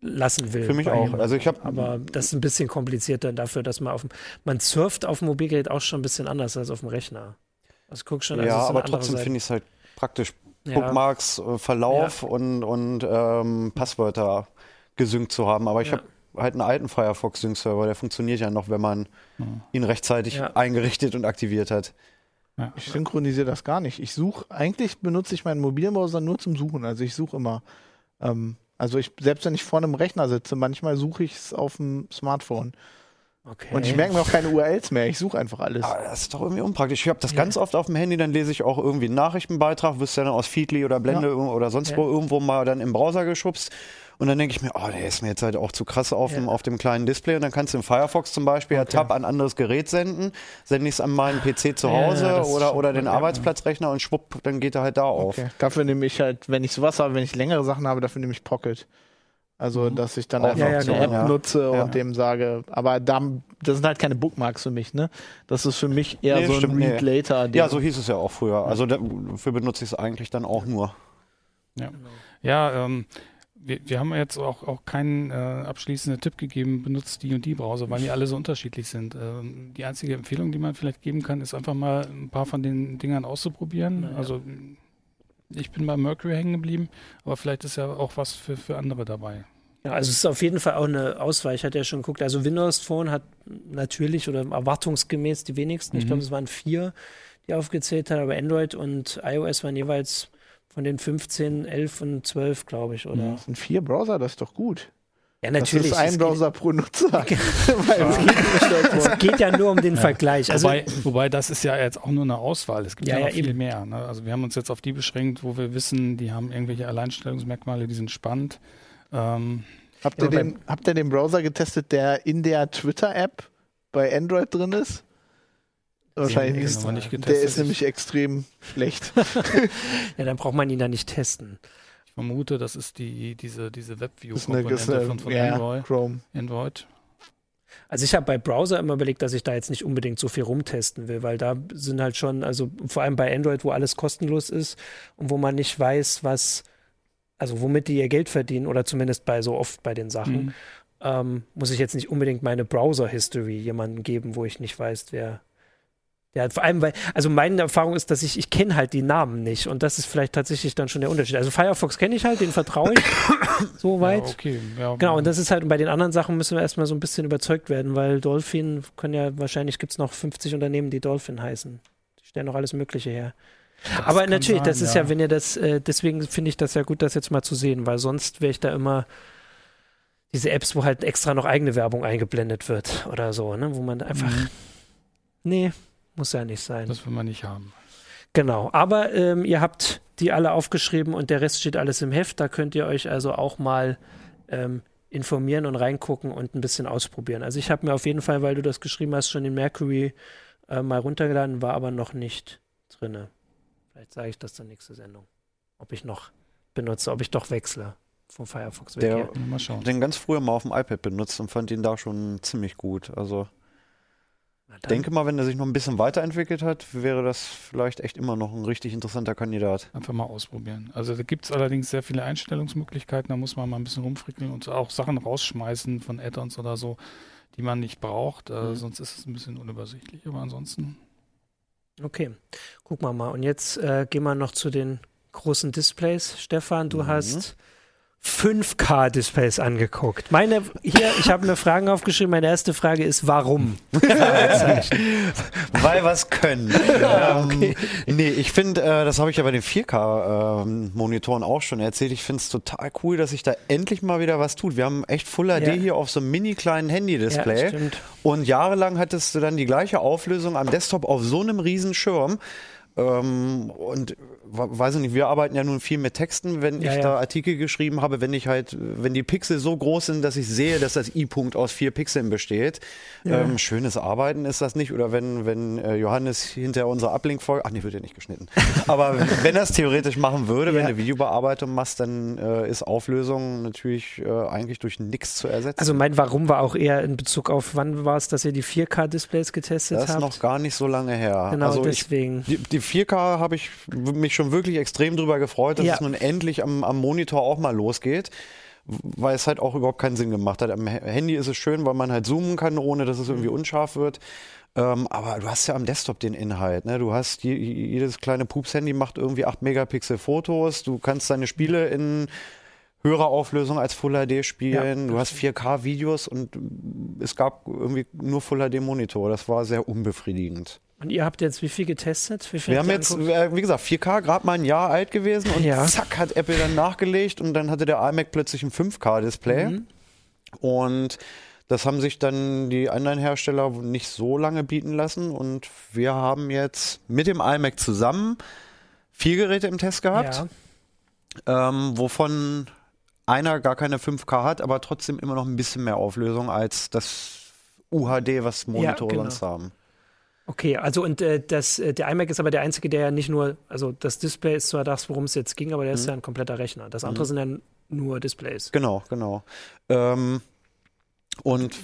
lassen will. Für mich auch. Also ich habe aber das ist ein bisschen komplizierter dafür, dass man auf dem, man surft auf dem Mobilgerät auch schon ein bisschen anders als auf dem Rechner. Also guck schon, also ja, aber trotzdem finde ich es halt praktisch. Ja. Bookmarks, äh, Verlauf und, und ähm, Passwörter gesynkt zu haben. Aber ich Ja. habe halt einen alten Firefox Sync-Server, der funktioniert ja noch, wenn man ihn rechtzeitig Ja. eingerichtet und aktiviert hat. Ich synchronisiere das gar nicht. Ich suche, eigentlich benutze ich meinen Mobilbrowser nur zum Suchen. Also ich suche immer. Ähm, also ich, selbst wenn ich vor einem Rechner sitze, manchmal suche ich es auf dem Smartphone. Okay. Und ich merke mir auch keine URLs mehr. Ich suche einfach alles. Aber das ist doch irgendwie unpraktisch. Ich habe das ganz oft auf dem Handy, dann lese ich auch irgendwie einen Nachrichtenbeitrag, wirst ja dann aus Feedly oder Blende Ja. oder sonst Ja. wo irgendwo mal dann im Browser geschubst. Und dann denke ich mir, oh, der ist mir jetzt halt auch zu krass auf, dem, Ja. auf dem kleinen Display. Und dann kannst du im Firefox zum Beispiel ja Tab an anderes Gerät senden, sende ich es an meinen PC zu Ja, Hause das oder, oder den Ja. Arbeitsplatzrechner und schwupp, dann geht er halt da auf. Okay. Dafür nehme ich halt, wenn ich sowas habe, wenn ich längere Sachen habe, dafür nehme ich Pocket. Also, dass ich dann Auch einfach eine eine Option, App ja. nutze Ja. und dem sage, aber da, das sind halt keine Bookmarks für mich, ne? Das ist für mich eher Nee, so ein stimmt, nee. Read Later. Ja, so hieß es ja auch früher. Also dafür benutze ich es eigentlich dann auch nur. Ja, ähm, wir, wir haben jetzt auch, auch keinen äh, abschließenden Tipp gegeben, benutzt die und die Browser, weil die alle so unterschiedlich sind. Ähm, die einzige Empfehlung, die man vielleicht geben kann, ist einfach mal ein paar von den Dingern auszuprobieren. Naja. Also ich bin bei Mercury hängen geblieben, aber vielleicht ist ja auch was für, für andere dabei. Ja, also es ist auf jeden Fall auch eine Auswahl. Ich hatte ja schon geguckt, also Windows Phone hat natürlich oder erwartungsgemäß die wenigsten. Ich Mhm. glaube, es waren vier, die aufgezählt hat, aber Android und iOS waren jeweils von den 15, 11 und 12, glaube ich, oder? Das sind vier Browser, das ist doch gut. Ja, Das natürlich. ist ein es Browser pro Nutzer. (laughs) Es geht es geht ja nur um den Vergleich. Also, wobei, wobei das ist ja jetzt auch nur eine Auswahl. Es gibt Ja, ja, ja, noch viel eben. mehr. Ne? Also wir haben uns jetzt auf die beschränkt, wo wir wissen, die haben irgendwelche Alleinstellungsmerkmale, die sind spannend. Ähm, Habt Ja, ihr, den, habt ihr den Browser getestet, der in der Twitter-App bei Android drin ist? Wahrscheinlich den nicht. nicht Der getestet. ist nämlich extrem schlecht. (laughs) ja, dann braucht man ihn da nicht testen. Ich vermute, das ist die, diese, diese ist Webview-Komponente ist von, von ja, Android. Chrome. Android. Also ich habe bei Browser immer überlegt, dass ich da jetzt nicht unbedingt so viel rumtesten will, weil da sind halt schon, also vor allem bei Android, wo alles kostenlos ist und wo man nicht weiß, was, also womit die ihr Geld verdienen oder zumindest bei so oft bei den Sachen, Mhm. ähm, muss ich jetzt nicht unbedingt meine Browser-History jemandem geben, wo ich nicht weiß, wer. Ja, vor allem, weil, also meine Erfahrung ist, dass ich, ich kenne halt die Namen nicht und das ist vielleicht tatsächlich dann schon der Unterschied. Also Firefox kenne ich halt, den vertraue ich (coughs) soweit. Ja, okay. Ja, Genau, und das ist halt, und bei den anderen Sachen müssen wir erstmal so ein bisschen überzeugt werden, weil Dolphin können ja, wahrscheinlich gibt es noch 50 Unternehmen, die Dolphin heißen. Die stellen noch alles Mögliche her. Das Aber natürlich, das sein, ist ja. wenn ihr das, äh, deswegen finde ich das ja gut, das jetzt mal zu sehen, weil sonst wäre ich da immer diese Apps, wo halt extra noch eigene Werbung eingeblendet wird oder so, ne, wo man einfach, Mhm. nee, muss ja nicht sein. Das will man nicht haben. Genau, aber ähm, ihr habt die alle aufgeschrieben und der Rest steht alles im Heft. Da könnt ihr euch also auch mal ähm, informieren und reingucken und ein bisschen ausprobieren. Also ich habe mir auf jeden Fall, weil du das geschrieben hast, schon den Mercury äh, mal runtergeladen, war aber noch nicht drinne. Vielleicht sage ich das dann nächste Sendung. Ob ich noch benutze, ob ich doch wechsle vom Firefox weg. Der-. Mal schauen. den ganz früher mal auf dem iPad benutzt und fand ihn da schon ziemlich gut. Also. Denke mal, wenn er sich noch ein bisschen weiterentwickelt hat, wäre das vielleicht echt immer noch ein richtig interessanter Kandidat. Einfach mal ausprobieren. Also da gibt es allerdings sehr viele Einstellungsmöglichkeiten, da muss man mal ein bisschen rumfrickeln und auch Sachen rausschmeißen von Add-ons oder so, die man nicht braucht. Äh, Mhm. Sonst ist es ein bisschen unübersichtlich. Aber ansonsten. Okay, gucken wir mal. Und jetzt äh, gehen wir noch zu den großen Displays. Stefan, du Mhm. hast 5K-Displays angeguckt. Meine, hier, ich habe mir Fragen aufgeschrieben. Meine erste Frage ist, warum? (laughs) Weil was können. ähm, nee, ich finde, äh, das habe ich ja bei den 4K-Monitoren auch schon erzählt. Ich finde es total cool, dass sich da endlich mal wieder was tut. Wir haben echt Full HD Ja. hier auf so einem mini kleinen Handy-Display. Ja. Und jahrelang hattest du dann die gleiche Auflösung am Desktop auf so einem riesen Schirm. Ähm, und weiß ich nicht, wir arbeiten ja nun viel mit Texten, wenn Ja, ich ja. da Artikel geschrieben habe, wenn ich halt, wenn die Pixel so groß sind, dass ich sehe, dass das I-Punkt aus vier Pixeln besteht. Ähm, schönes Arbeiten ist das nicht. Oder wenn, wenn äh, Johannes hinter unserer Ablink-Folge, ach nee, wird ja nicht geschnitten. (laughs) Aber wenn er es theoretisch machen würde, wenn Ja. du Videobearbeitung machst, dann äh, ist Auflösung natürlich äh, eigentlich durch nichts zu ersetzen. Also mein Warum war auch eher in Bezug auf, wann war es, dass ihr die 4K-Displays getestet das ist habt? noch gar nicht so lange her. genau also ich deswegen. Die, die 4K habe ich mich schon wirklich extrem drüber gefreut, dass Ja. es nun endlich am, am Monitor auch mal losgeht. Weil es halt auch überhaupt keinen Sinn gemacht hat. Am Handy ist es schön, weil man halt zoomen kann, ohne dass es irgendwie Mhm. unscharf wird. Ähm, aber du hast ja am Desktop den Inhalt. Ne? Du hast je, jedes kleine Pups-Handy macht irgendwie 8 Megapixel Fotos. Du kannst deine Spiele in höherer Auflösung als Full HD spielen. du hast 4K Videos und es gab irgendwie nur Full HD Monitor. Das war sehr unbefriedigend. Und ihr habt jetzt wie viel getestet? Wie viel Wir haben jetzt, äh, wie gesagt, 4K gerade mal ein Jahr alt gewesen und Ja. zack hat Apple dann nachgelegt und dann hatte der iMac plötzlich ein 5K-Display. Mhm. Und das haben sich dann die anderen Hersteller nicht so lange bieten lassen. Und wir haben jetzt mit dem iMac zusammen vier Geräte im Test gehabt, Ja. ähm, wovon einer gar keine 5K hat, aber trotzdem immer noch ein bisschen mehr Auflösung als das UHD, was Monitore genau. sonst haben. Okay, also und äh, das, äh, der iMac ist aber der einzige, der ja nicht nur, also das Display ist zwar das, worum es jetzt ging, aber der Mhm. ist ja ein kompletter Rechner. Das andere sind dann nur Displays. Genau, genau. Ähm, und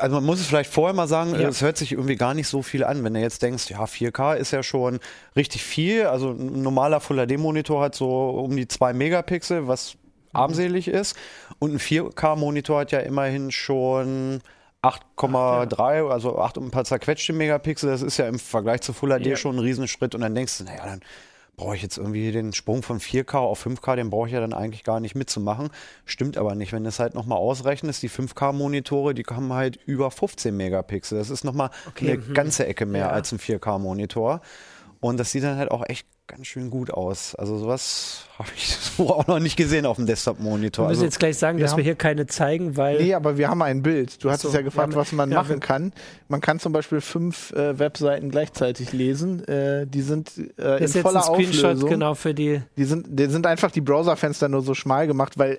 also man muss es vielleicht vorher mal sagen, Ja. es hört sich irgendwie gar nicht so viel an, wenn du jetzt denkst, ja, 4K ist ja schon richtig viel. Also ein normaler Full HD-Monitor hat so um die 2 Megapixel, was Mhm. armselig ist. Und ein 4K-Monitor hat ja immerhin schon 8,3, also 8 und ein paar zerquetschte Megapixel. Das ist ja im Vergleich zu Full HD Ja. schon ein Riesenschritt. Und dann denkst du, naja, dann brauche ich jetzt irgendwie den Sprung von 4K auf 5K, den brauche ich ja dann eigentlich gar nicht mitzumachen. Stimmt aber nicht. Wenn du es halt nochmal ausrechnest, die 5K-Monitore, die haben halt über 15 Megapixel. Das ist nochmal Okay, eine mhm. ganze Ecke mehr Ja. als ein 4K-Monitor. Und das sieht dann halt auch echt ganz schön gut aus. Also sowas (laughs) habe ich so auch noch nicht gesehen auf dem Wir Desktop-Monitor. müssen Also, jetzt gleich sagen, wir dass wir haben- hier keine zeigen, weil Nee, aber wir haben ein Bild. Du hast so, es ja gefragt, wir haben- was man ja, wir- machen kann. Man kann zum Beispiel fünf äh, Webseiten gleichzeitig lesen. Äh, die sind äh, in voller ein Screenshot Auflösung. genau für die. Die sind, die sind einfach die Browserfenster nur so schmal gemacht, weil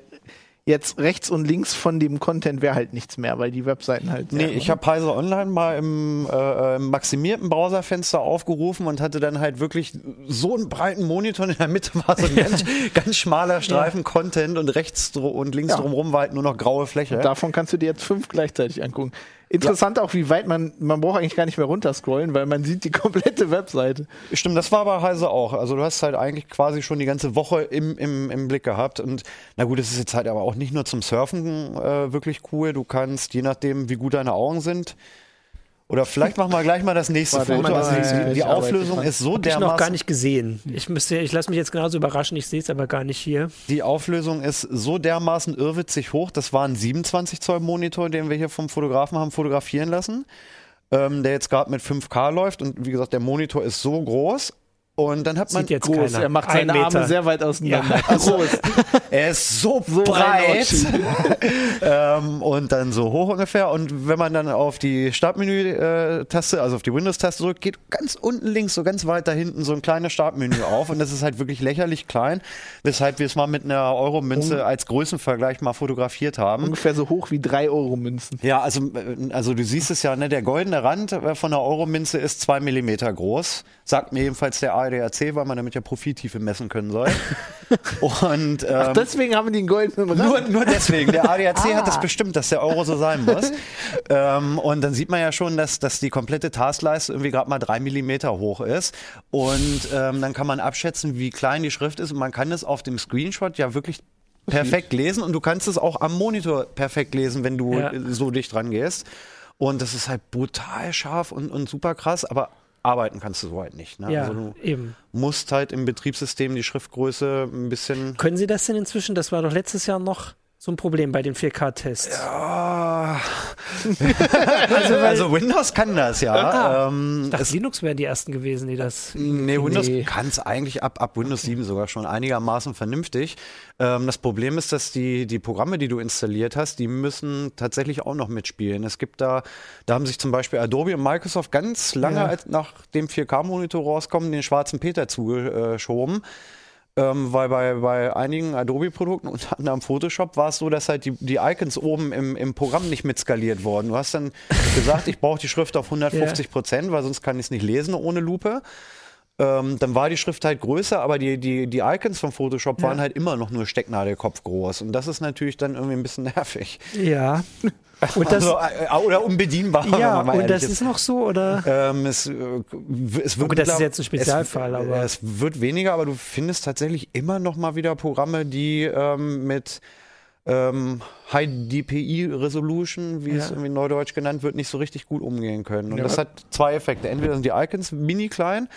jetzt rechts und links von dem Content wäre halt nichts mehr, weil die Webseiten halt. Nee, ich habe Heise Online mal im äh, maximierten Browserfenster aufgerufen und hatte dann halt wirklich so einen breiten Monitor. In der Mitte war so ein (laughs) ganz, ganz schmaler Streifen Content und rechts und links Ja. drumherum war halt nur noch graue Fläche. Davon kannst du dir jetzt fünf gleichzeitig angucken. Interessant auch, wie weit man, man braucht eigentlich gar nicht mehr runterscrollen, weil man sieht die (laughs) komplette Webseite. Stimmt, das war bei Heise auch. Also du hast halt eigentlich quasi schon die ganze Woche im, im, im Blick gehabt. Und na gut, es ist jetzt halt aber auch nicht nur zum Surfen äh, wirklich cool. Du kannst, je nachdem, wie gut deine Augen sind, oder vielleicht machen wir gleich mal das nächste Warte, Foto. ich Also mal, die, Auflösung ist so Hab ich noch dermaßen gar nicht gesehen. Ich müsste, ich lasse mich jetzt genauso überraschen. Ich sehe es aber gar nicht hier. Die Auflösung ist so dermaßen irrwitzig hoch. Das war ein 27 Zoll Monitor, den wir hier vom Fotografen haben fotografieren lassen, ähm, der jetzt gerade mit 5K läuft. Und wie gesagt, der Monitor ist so groß. Und dann hat man Sieht jetzt Groß, keiner. er macht Ein seine Meter. Arme sehr weit auseinander. Ja. Groß. Er ist so, (laughs) So breit (laughs) ähm, und dann so hoch ungefähr. Und wenn man dann auf die Startmenü-Taste, also auf die Windows-Taste drückt, geht ganz unten links, so ganz weit da hinten, so ein kleines Startmenü (laughs) auf. Und das ist halt wirklich lächerlich klein, weshalb wir es mal mit einer Euromünze als Größenvergleich mal fotografiert haben. Ungefähr so hoch wie drei Euro Münzen. Ja, also, äh, also du siehst es ja, ne, der goldene Rand äh, von der Euromünze ist zwei Millimeter groß. Sagt mir jedenfalls der ADAC, weil man damit ja Profittiefe messen können soll. (laughs) Und ähm, Deswegen haben wir den goldenen Rand. nur, nur deswegen. Der ADAC hat das bestimmt, dass der Euro so sein muss. (laughs) ähm, und dann sieht man ja schon, dass, dass die komplette Taskleiste irgendwie gerade mal drei Millimeter hoch ist. Und ähm, dann kann man abschätzen, wie klein die Schrift ist. Und man kann es auf dem Screenshot ja wirklich perfekt lesen. Und du kannst es auch am Monitor perfekt lesen, wenn du Ja. so dicht dran gehst. Und das ist halt brutal scharf und, und super krass. Aber arbeiten kannst du so halt nicht. Ne? Ja, Also du eben. musst halt im Betriebssystem die Schriftgröße ein bisschen Können Sie das denn inzwischen? Das war doch letztes Jahr noch so ein Problem bei den 4K-Tests? Ja. also, also, Windows kann das, ja. Ah, ähm, ich dachte, Linux wären die ersten gewesen, die das. Nee, Windows nee. kann es eigentlich ab, ab Windows 7 sogar schon einigermaßen vernünftig. Ähm, das Problem ist, dass die, die Programme, die du installiert hast, die müssen tatsächlich auch noch mitspielen. Es gibt da, da haben sich zum Beispiel Adobe und Microsoft ganz lange, ja. nach dem 4K-Monitor rauskommen, den schwarzen Peter zugeschoben. Ähm, weil bei, bei einigen Adobe-Produkten, (laughs) unter anderem Photoshop, war es so, dass halt die, die Icons oben im, im Programm nicht mitskaliert wurden. Du hast dann gesagt, ich brauche die Schrift auf 150 Prozent, yeah. weil sonst kann ich es nicht lesen ohne Lupe. Ähm, dann war die Schrift halt größer, aber die, die, die Icons von Photoshop ja. waren halt immer noch nur Stecknadelkopf groß. Und das ist natürlich dann irgendwie ein bisschen (laughs) nervig. Ja. Und das, also, äh, oder unbedienbar. Ja, und das ist. ist noch so, oder? Ähm, es, äh, es wird okay, das ist jetzt ein Spezialfall, es, aber. Es wird weniger, aber du findest tatsächlich immer noch mal wieder Programme, die ähm, mit ähm, High DPI Resolution, wie ja. es irgendwie neudeutsch genannt wird, nicht so richtig gut umgehen können. Und ja. das hat zwei Effekte. Entweder sind die Icons mini klein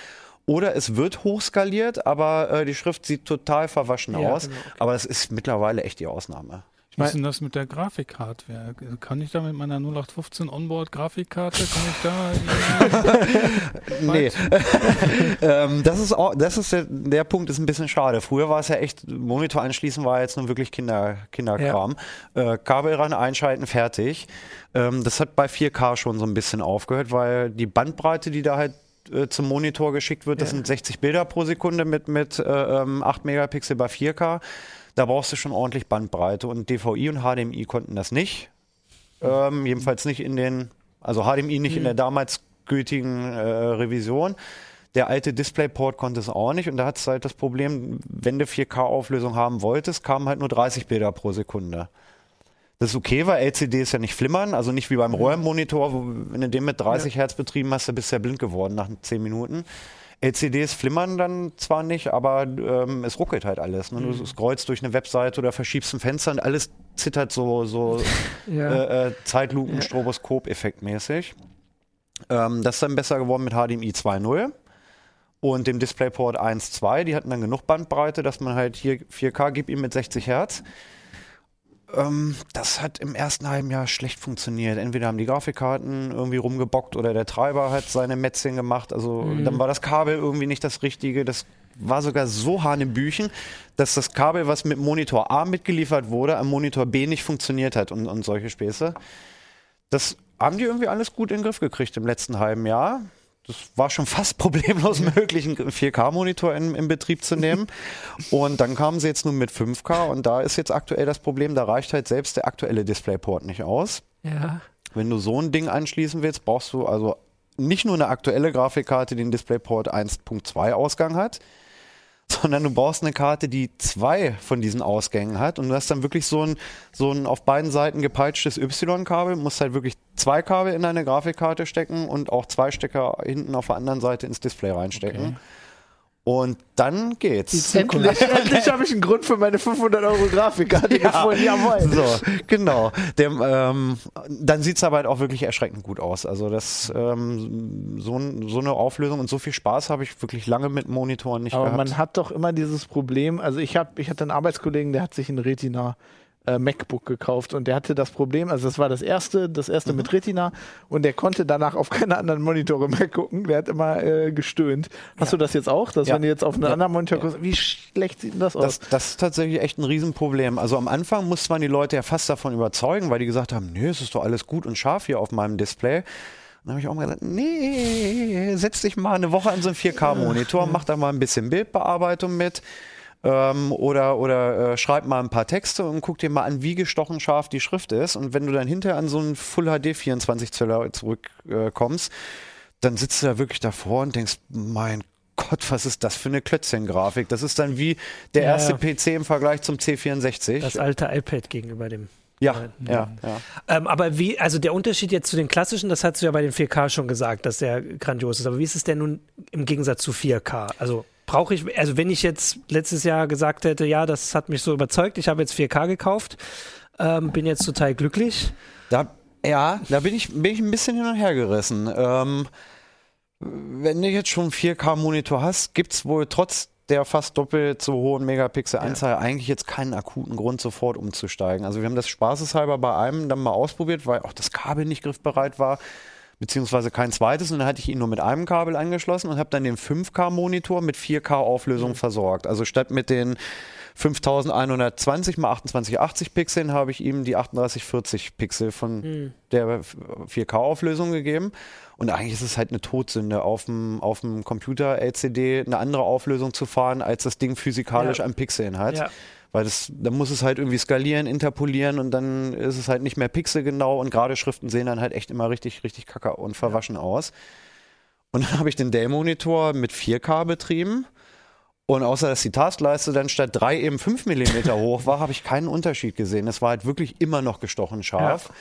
oder es wird hochskaliert, aber äh, die Schrift sieht total verwaschen ja, aus. Genau, okay. Aber das ist mittlerweile echt die Ausnahme. Wie ist denn das mit der Grafikhardware? Kann ich da mit meiner 0815 Onboard-Grafikkarte, kann ich da... (laughs) nee. (laughs) ähm, das ist, auch, das ist der, der, Punkt, ist ein bisschen schade. Früher war es ja echt, Monitor anschließen war jetzt nun wirklich Kinder, Kinderkram. Ja. Äh, Kabel ran, einschalten, fertig. Ähm, das hat bei 4K schon so ein bisschen aufgehört, weil die Bandbreite, die da halt äh, zum Monitor geschickt wird, das sind 60 Bilder pro Sekunde mit, mit äh, 8 ähm, Megapixel bei 4K da brauchst du schon ordentlich Bandbreite und DVI und HDMI konnten das nicht. Ähm, jedenfalls nicht in den, also HDMI nicht mhm. in der damals gültigen äh, Revision. Der alte DisplayPort konnte es auch nicht und da hat es halt das Problem, wenn du 4K-Auflösung haben wolltest, kamen halt nur 30 Bilder pro Sekunde. Das ist okay, weil LCDs ja nicht flimmern, also nicht wie beim mhm. Röhrenmonitor, wo, wenn du den mit 30 ja. Hertz betrieben hast, dann bist du ja blind geworden nach 10 Minuten. LCDs flimmern dann zwar nicht, aber ähm, es ruckelt halt alles. Ne? Du mhm. scrollst durch eine Webseite oder verschiebst ein Fenster und alles zittert so, so (laughs) ja. äh, äh, Zeitlupen, ja. Stroboskop-effektmäßig. Ähm, das ist dann besser geworden mit HDMI 2.0 und dem DisplayPort 1.2. Die hatten dann genug Bandbreite, dass man halt hier 4K gibt ihm mit 60 Hertz. Ähm, das hat im ersten halben Jahr schlecht funktioniert. Entweder haben die Grafikkarten irgendwie rumgebockt oder der Treiber hat seine Mätzchen gemacht. Also mhm. dann war das Kabel irgendwie nicht das Richtige. Das war sogar so hanebüchen, dass das Kabel, was mit Monitor A mitgeliefert wurde, am Monitor B nicht funktioniert hat und, und solche Späße. Das haben die irgendwie alles gut in den Griff gekriegt im letzten halben Jahr das war schon fast (laughs) problemlos möglich, einen 4K-Monitor in, in, Betrieb zu nehmen. (laughs) und dann kamen sie jetzt nun mit 5K und da ist jetzt aktuell das Problem, da reicht halt selbst der aktuelle DisplayPort nicht aus. Ja. Wenn du so ein Ding anschließen willst, brauchst du also nicht nur eine aktuelle Grafikkarte, die den DisplayPort 1.2 Ausgang hat, (laughs) sondern du brauchst eine Karte, die zwei von diesen Ausgängen hat und du hast dann wirklich so ein, so ein auf beiden Seiten gepeitschtes Y-Kabel, musst halt wirklich zwei Kabel in deine Grafikkarte stecken und auch zwei Stecker hinten auf der anderen Seite ins Display reinstecken. Okay. Und dann geht's. (laughs) Endlich, endlich habe ich einen Grund für meine 500 Euro Grafikkarte ja. gefunden. Jawohl. So, genau. Der, ähm, dann sieht's aber halt auch wirklich erschreckend gut aus. Also das ähm, so, so eine Auflösung und so viel Spaß habe ich wirklich lange mit Monitoren nicht aber gehabt. man hat doch immer dieses Problem. Also ich habe, ich hatte einen Arbeitskollegen, der hat sich ein Retina äh, MacBook gekauft und der hatte das Problem, also das war das erste, das erste mhm. mit Retina und der konnte danach auf (laughs) keine anderen Monitore mehr gucken. Der hat immer äh, gestöhnt. Hast ja. du das jetzt auch, dass ja. wenn du jetzt auf einen ja. anderen Monitor guckst, wie schlecht sieht denn das aus? Das, das ist tatsächlich echt ein Riesenproblem. Also am Anfang musste man die Leute ja fast davon überzeugen, weil die gesagt haben, nö, es ist doch alles gut und scharf hier auf meinem Display. Dann habe ich auch mal gesagt, nee, setz dich mal eine Woche an so einen 4K-Monitor, mach da mal ein bisschen Bildbearbeitung mit ähm, oder, oder äh, schreib mal ein paar Texte und guck dir mal an, wie gestochen scharf die Schrift ist. Und wenn du dann hinterher an so einen Full HD 24 Zöller zurückkommst, äh, dann sitzt du da wirklich davor und denkst, mein Gott, was ist das für eine Klötzchen-Grafik? Das ist dann wie der ja, erste. PC im Vergleich zum C64. Das alte iPad gegenüber dem ja, ja, ja. Ähm, aber wie, also der Unterschied jetzt zu den klassischen, das hast du ja bei den 4K schon gesagt, dass der grandios ist. Aber wie ist es denn nun im Gegensatz zu 4K? Also brauche ich, also wenn ich jetzt letztes Jahr gesagt hätte, ja, das hat mich so überzeugt, ich habe jetzt 4K gekauft, ähm, bin jetzt total glücklich. Da, ja, da bin ich, bin ich ein bisschen hin und her gerissen. Ähm, wenn du jetzt schon 4K-Monitor hast, gibt es wohl trotz der fast doppelt so hohen Megapixel-Anzahl eigentlich jetzt keinen akuten Grund, sofort umzusteigen. Also wir haben das spaßeshalber bei einem dann mal ausprobiert, weil auch das Kabel nicht griffbereit war beziehungsweise kein zweites und dann hatte ich ihn nur mit einem Kabel angeschlossen und habe dann den 5K-Monitor mit 4K-Auflösung mhm. versorgt. Also statt mit den 5120 mal 2880 Pixeln habe ich ihm die 3840 Pixel von mhm. der 4K-Auflösung gegeben. Und eigentlich ist es halt eine Todsünde, auf dem, auf dem Computer LCD eine andere Auflösung zu fahren, als das Ding physikalisch ja. an Pixeln hat. Ja. Weil das, dann muss es halt irgendwie skalieren, interpolieren und dann ist es halt nicht mehr pixelgenau und gerade Schriften sehen dann halt echt immer richtig, richtig kacke und verwaschen ja. aus. Und dann (laughs) habe ich den Dell-Monitor mit 4K betrieben. Und außer dass die Taskleiste dann statt 3 eben 5 mm (laughs) hoch war, habe ich keinen Unterschied gesehen. Es war halt wirklich immer noch gestochen scharf. Ja.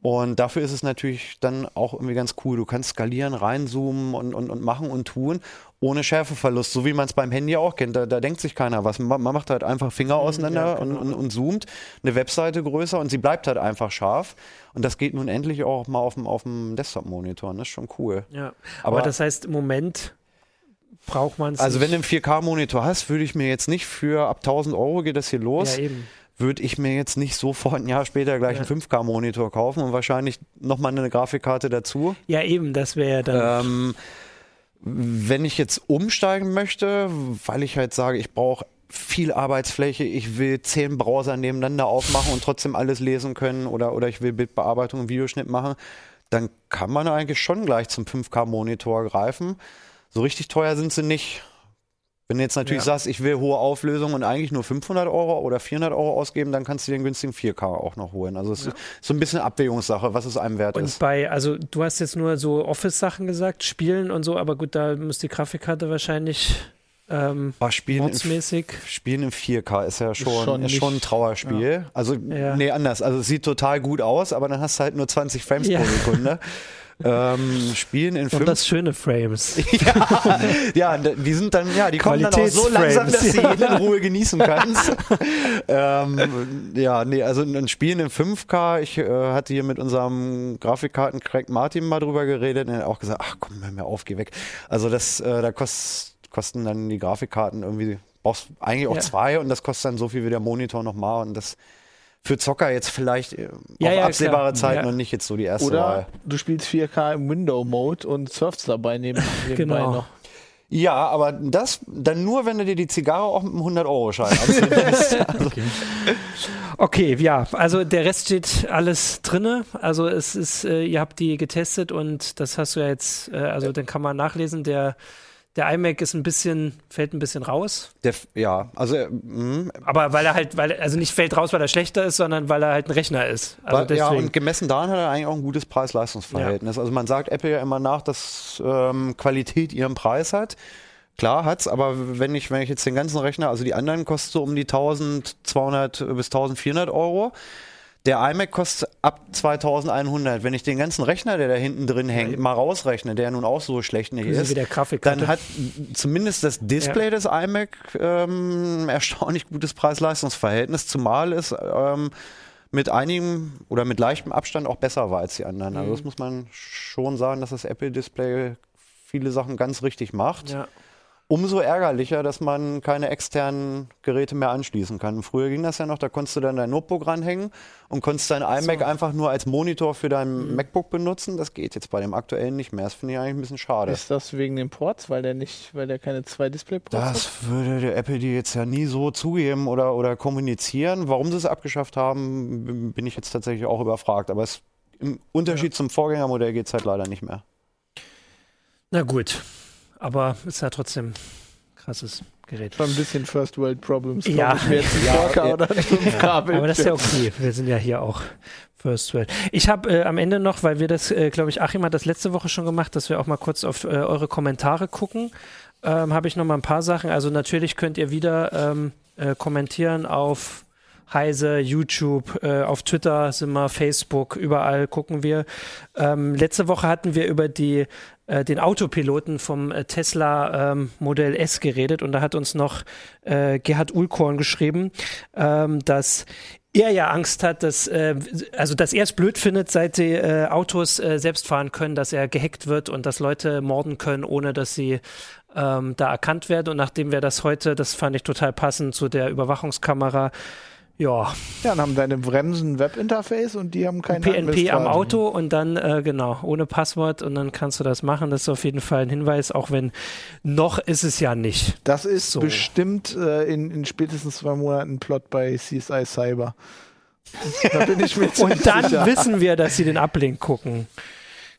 Und dafür ist es natürlich dann auch irgendwie ganz cool. Du kannst skalieren, reinzoomen und, und, und machen und tun, ohne Schärfeverlust, so wie man es beim Handy auch kennt. Da, da, denkt sich keiner was. Man, macht halt einfach Finger mhm, auseinander ja, genau. und, und, und, zoomt eine Webseite größer und sie bleibt halt einfach scharf. Und das geht nun endlich auch mal auf dem, auf dem Desktop-Monitor. Das ist schon cool. Ja, aber, aber das heißt, im Moment braucht man es. Also, wenn du einen 4K-Monitor hast, würde ich mir jetzt nicht für ab 1000 Euro geht das hier los. Ja, eben würde ich mir jetzt nicht sofort ein Jahr später gleich ja. einen 5K-Monitor kaufen und wahrscheinlich nochmal eine Grafikkarte dazu. Ja, eben, das wäre ja dann. Ähm, wenn ich jetzt umsteigen möchte, weil ich halt sage, ich brauche viel Arbeitsfläche, ich will zehn Browser nebeneinander aufmachen und trotzdem alles lesen können oder, oder ich will Bildbearbeitung und Videoschnitt machen, dann kann man eigentlich schon gleich zum 5K-Monitor greifen. So richtig teuer sind sie nicht. Wenn du jetzt natürlich ja. sagst, ich will hohe Auflösung und eigentlich nur 500 Euro oder 400 Euro ausgeben, dann kannst du den günstigen 4K auch noch holen. Also es ja. ist so ein bisschen Abwägungssache, was es einem wert und ist. bei, also du hast jetzt nur so Office-Sachen gesagt, Spielen und so, aber gut, da muss die Grafikkarte wahrscheinlich ähm, Ach, Spielen, im, Spielen im 4K ist ja schon, ist schon, ist schon ein Trauerspiel. Ja. Also, ja. nee, anders. Also, es sieht total gut aus, aber dann hast du halt nur 20 Frames ja. pro Sekunde. (laughs) ähm, spielen in fünf. Und das schöne Frames. (laughs) ja, ja, die sind dann, ja, die kommen dann auch so langsam, dass du jeden in (laughs) Ruhe genießen kannst. ähm, ja, nee, also ein Spielen in 5K. Ich äh, hatte hier mit unserem Grafikkarten Craig Martin mal drüber geredet und er hat auch gesagt, ach komm, hör mir auf, geh weg. Also das, äh, da kost, kosten dann die Grafikkarten irgendwie, brauchst eigentlich auch ja. zwei und das kostet dann so viel wie der Monitor nochmal und das für Zocker jetzt vielleicht äh, ja, auf ja, absehbare Zeit ja. und nicht jetzt so die erste Oder Wahl. du spielst 4K im Window-Mode und surfst dabei neben, (laughs) nebenbei genau. noch. Ja, aber das dann nur, wenn du dir die Zigarre auch mit einem 100-Euro-Schein anzündest. (laughs) also. okay. okay, ja, also der Rest steht alles drinne. Also es ist, äh, ihr habt die getestet und das hast du ja jetzt, äh, also dann kann man nachlesen, der der iMac ist ein bisschen, fällt ein bisschen raus. Der, ja, also. Mh. Aber weil er halt, weil also nicht fällt raus, weil er schlechter ist, sondern weil er halt ein Rechner ist. Also weil, ja, und gemessen daran hat er eigentlich auch ein gutes Preis-Leistungs-Verhältnis. Ja. Also man sagt Apple ja immer nach, dass ähm, Qualität ihren Preis hat. Klar hat's, aber wenn ich, wenn ich jetzt den ganzen Rechner, also die anderen kosten so um die 1200 bis 1400 Euro. Der iMac kostet ab 2100. Wenn ich den ganzen Rechner, der da hinten drin hängt, ja. mal rausrechne, der nun auch so schlecht nicht ist, dann hat zumindest das Display ja. des iMac ähm, (laughs) erstaunlich gutes Preis-Leistungs-Verhältnis, zumal es ähm, mit einigem oder mit leichtem Abstand auch besser war als die anderen. Also das mhm. muss man schon sagen, dass das Apple-Display viele Sachen ganz richtig macht. Ja. Umso ärgerlicher, dass man keine externen Geräte mehr anschließen kann. Früher ging das ja noch, da konntest du dann dein Notebook ranhängen und konntest dein iMac so. einfach nur als Monitor für dein mhm. MacBook benutzen. Das geht jetzt bei dem aktuellen nicht mehr. Das finde ich eigentlich ein bisschen schade. Ist das wegen den Ports, weil der nicht, weil der keine zwei Display-Ports hat? Das würde der Apple die jetzt ja nie so zugeben oder, oder kommunizieren. Warum sie es abgeschafft haben, bin ich jetzt tatsächlich auch überfragt. Aber es, im Unterschied ja. zum Vorgängermodell geht es halt leider nicht mehr. Na gut, aber ist ja trotzdem krasses Gerät. Schon ein bisschen First World Problems. Ja, ich, jetzt ja, ja. Oder aber das ist ja okay. Wir sind ja hier auch First World. Ich habe äh, am Ende noch, weil wir das, äh, glaube ich, Achim hat das letzte Woche schon gemacht, dass wir auch mal kurz auf äh, eure Kommentare gucken. Ähm, habe ich noch mal ein paar Sachen. Also natürlich könnt ihr wieder ähm, äh, kommentieren auf Heise, YouTube, äh, auf Twitter sind wir, Facebook, überall gucken wir. Ähm, letzte Woche hatten wir über die äh, den Autopiloten vom äh, Tesla ähm, Modell S geredet und da hat uns noch äh, Gerhard Ulkorn geschrieben, ähm, dass er ja Angst hat, dass äh, also dass er es blöd findet, seit die äh, Autos äh, selbst fahren können, dass er gehackt wird und dass Leute morden können, ohne dass sie ähm, da erkannt werde. Und nachdem wir das heute, das fand ich total passend zu der Überwachungskamera, ja. Ja, dann haben deine Bremsen Webinterface und die haben kein PNP am Auto und dann, äh, genau, ohne Passwort und dann kannst du das machen. Das ist auf jeden Fall ein Hinweis, auch wenn noch ist es ja nicht. Das ist so. bestimmt äh, in, in spätestens zwei Monaten Plot bei CSI Cyber. da bin ich mir (laughs) Und dann sicher. wissen wir, dass sie den Uplink gucken.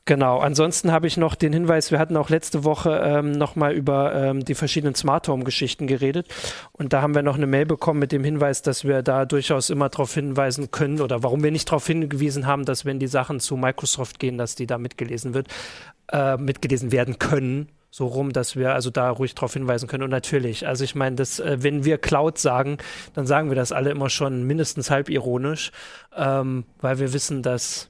Genau, ansonsten habe ich noch den Hinweis, wir hatten auch letzte Woche ähm, nochmal über ähm, die verschiedenen Smart Home-Geschichten geredet. Und da haben wir noch eine Mail bekommen mit dem Hinweis, dass wir da durchaus immer darauf hinweisen können oder warum wir nicht darauf hingewiesen haben, dass wenn die Sachen zu Microsoft gehen, dass die da mitgelesen wird, äh, mitgelesen werden können, so rum, dass wir also da ruhig darauf hinweisen können. Und natürlich, also ich meine, das, äh, wenn wir Cloud sagen, dann sagen wir das alle immer schon mindestens halb ironisch, ähm, weil wir wissen, dass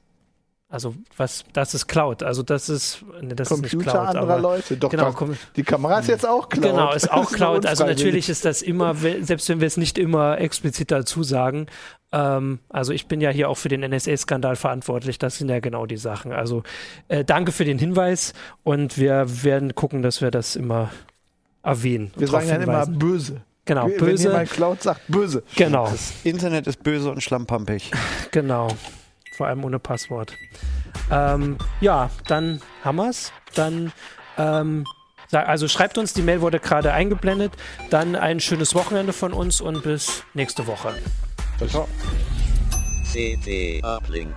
also was, das ist Cloud. Also das ist, ne, das Computer ist nicht Cloud, anderer aber, Leute. Doch, genau, doch, die Kamera ist jetzt auch Cloud. Genau, ist auch (laughs) Cloud. also natürlich ist das immer, selbst wenn wir es nicht immer explizit dazu sagen. Ähm, also ich bin ja hier auch für den NSA-Skandal verantwortlich. Das sind ja genau die Sachen. Also äh, danke für den Hinweis und wir werden gucken, dass wir das immer erwähnen. Wir sagen dann immer böse. Genau, böse. Wenn jemand Cloud sagt, böse. Genau. Das Internet ist böse und schlammpampig. Genau vor allem ohne Passwort. Ähm, ja, dann haben wir es. Dann, ähm, also schreibt uns, die Mail wurde gerade eingeblendet. Dann ein schönes Wochenende von uns und bis nächste Woche. Ciao. CT Uplink.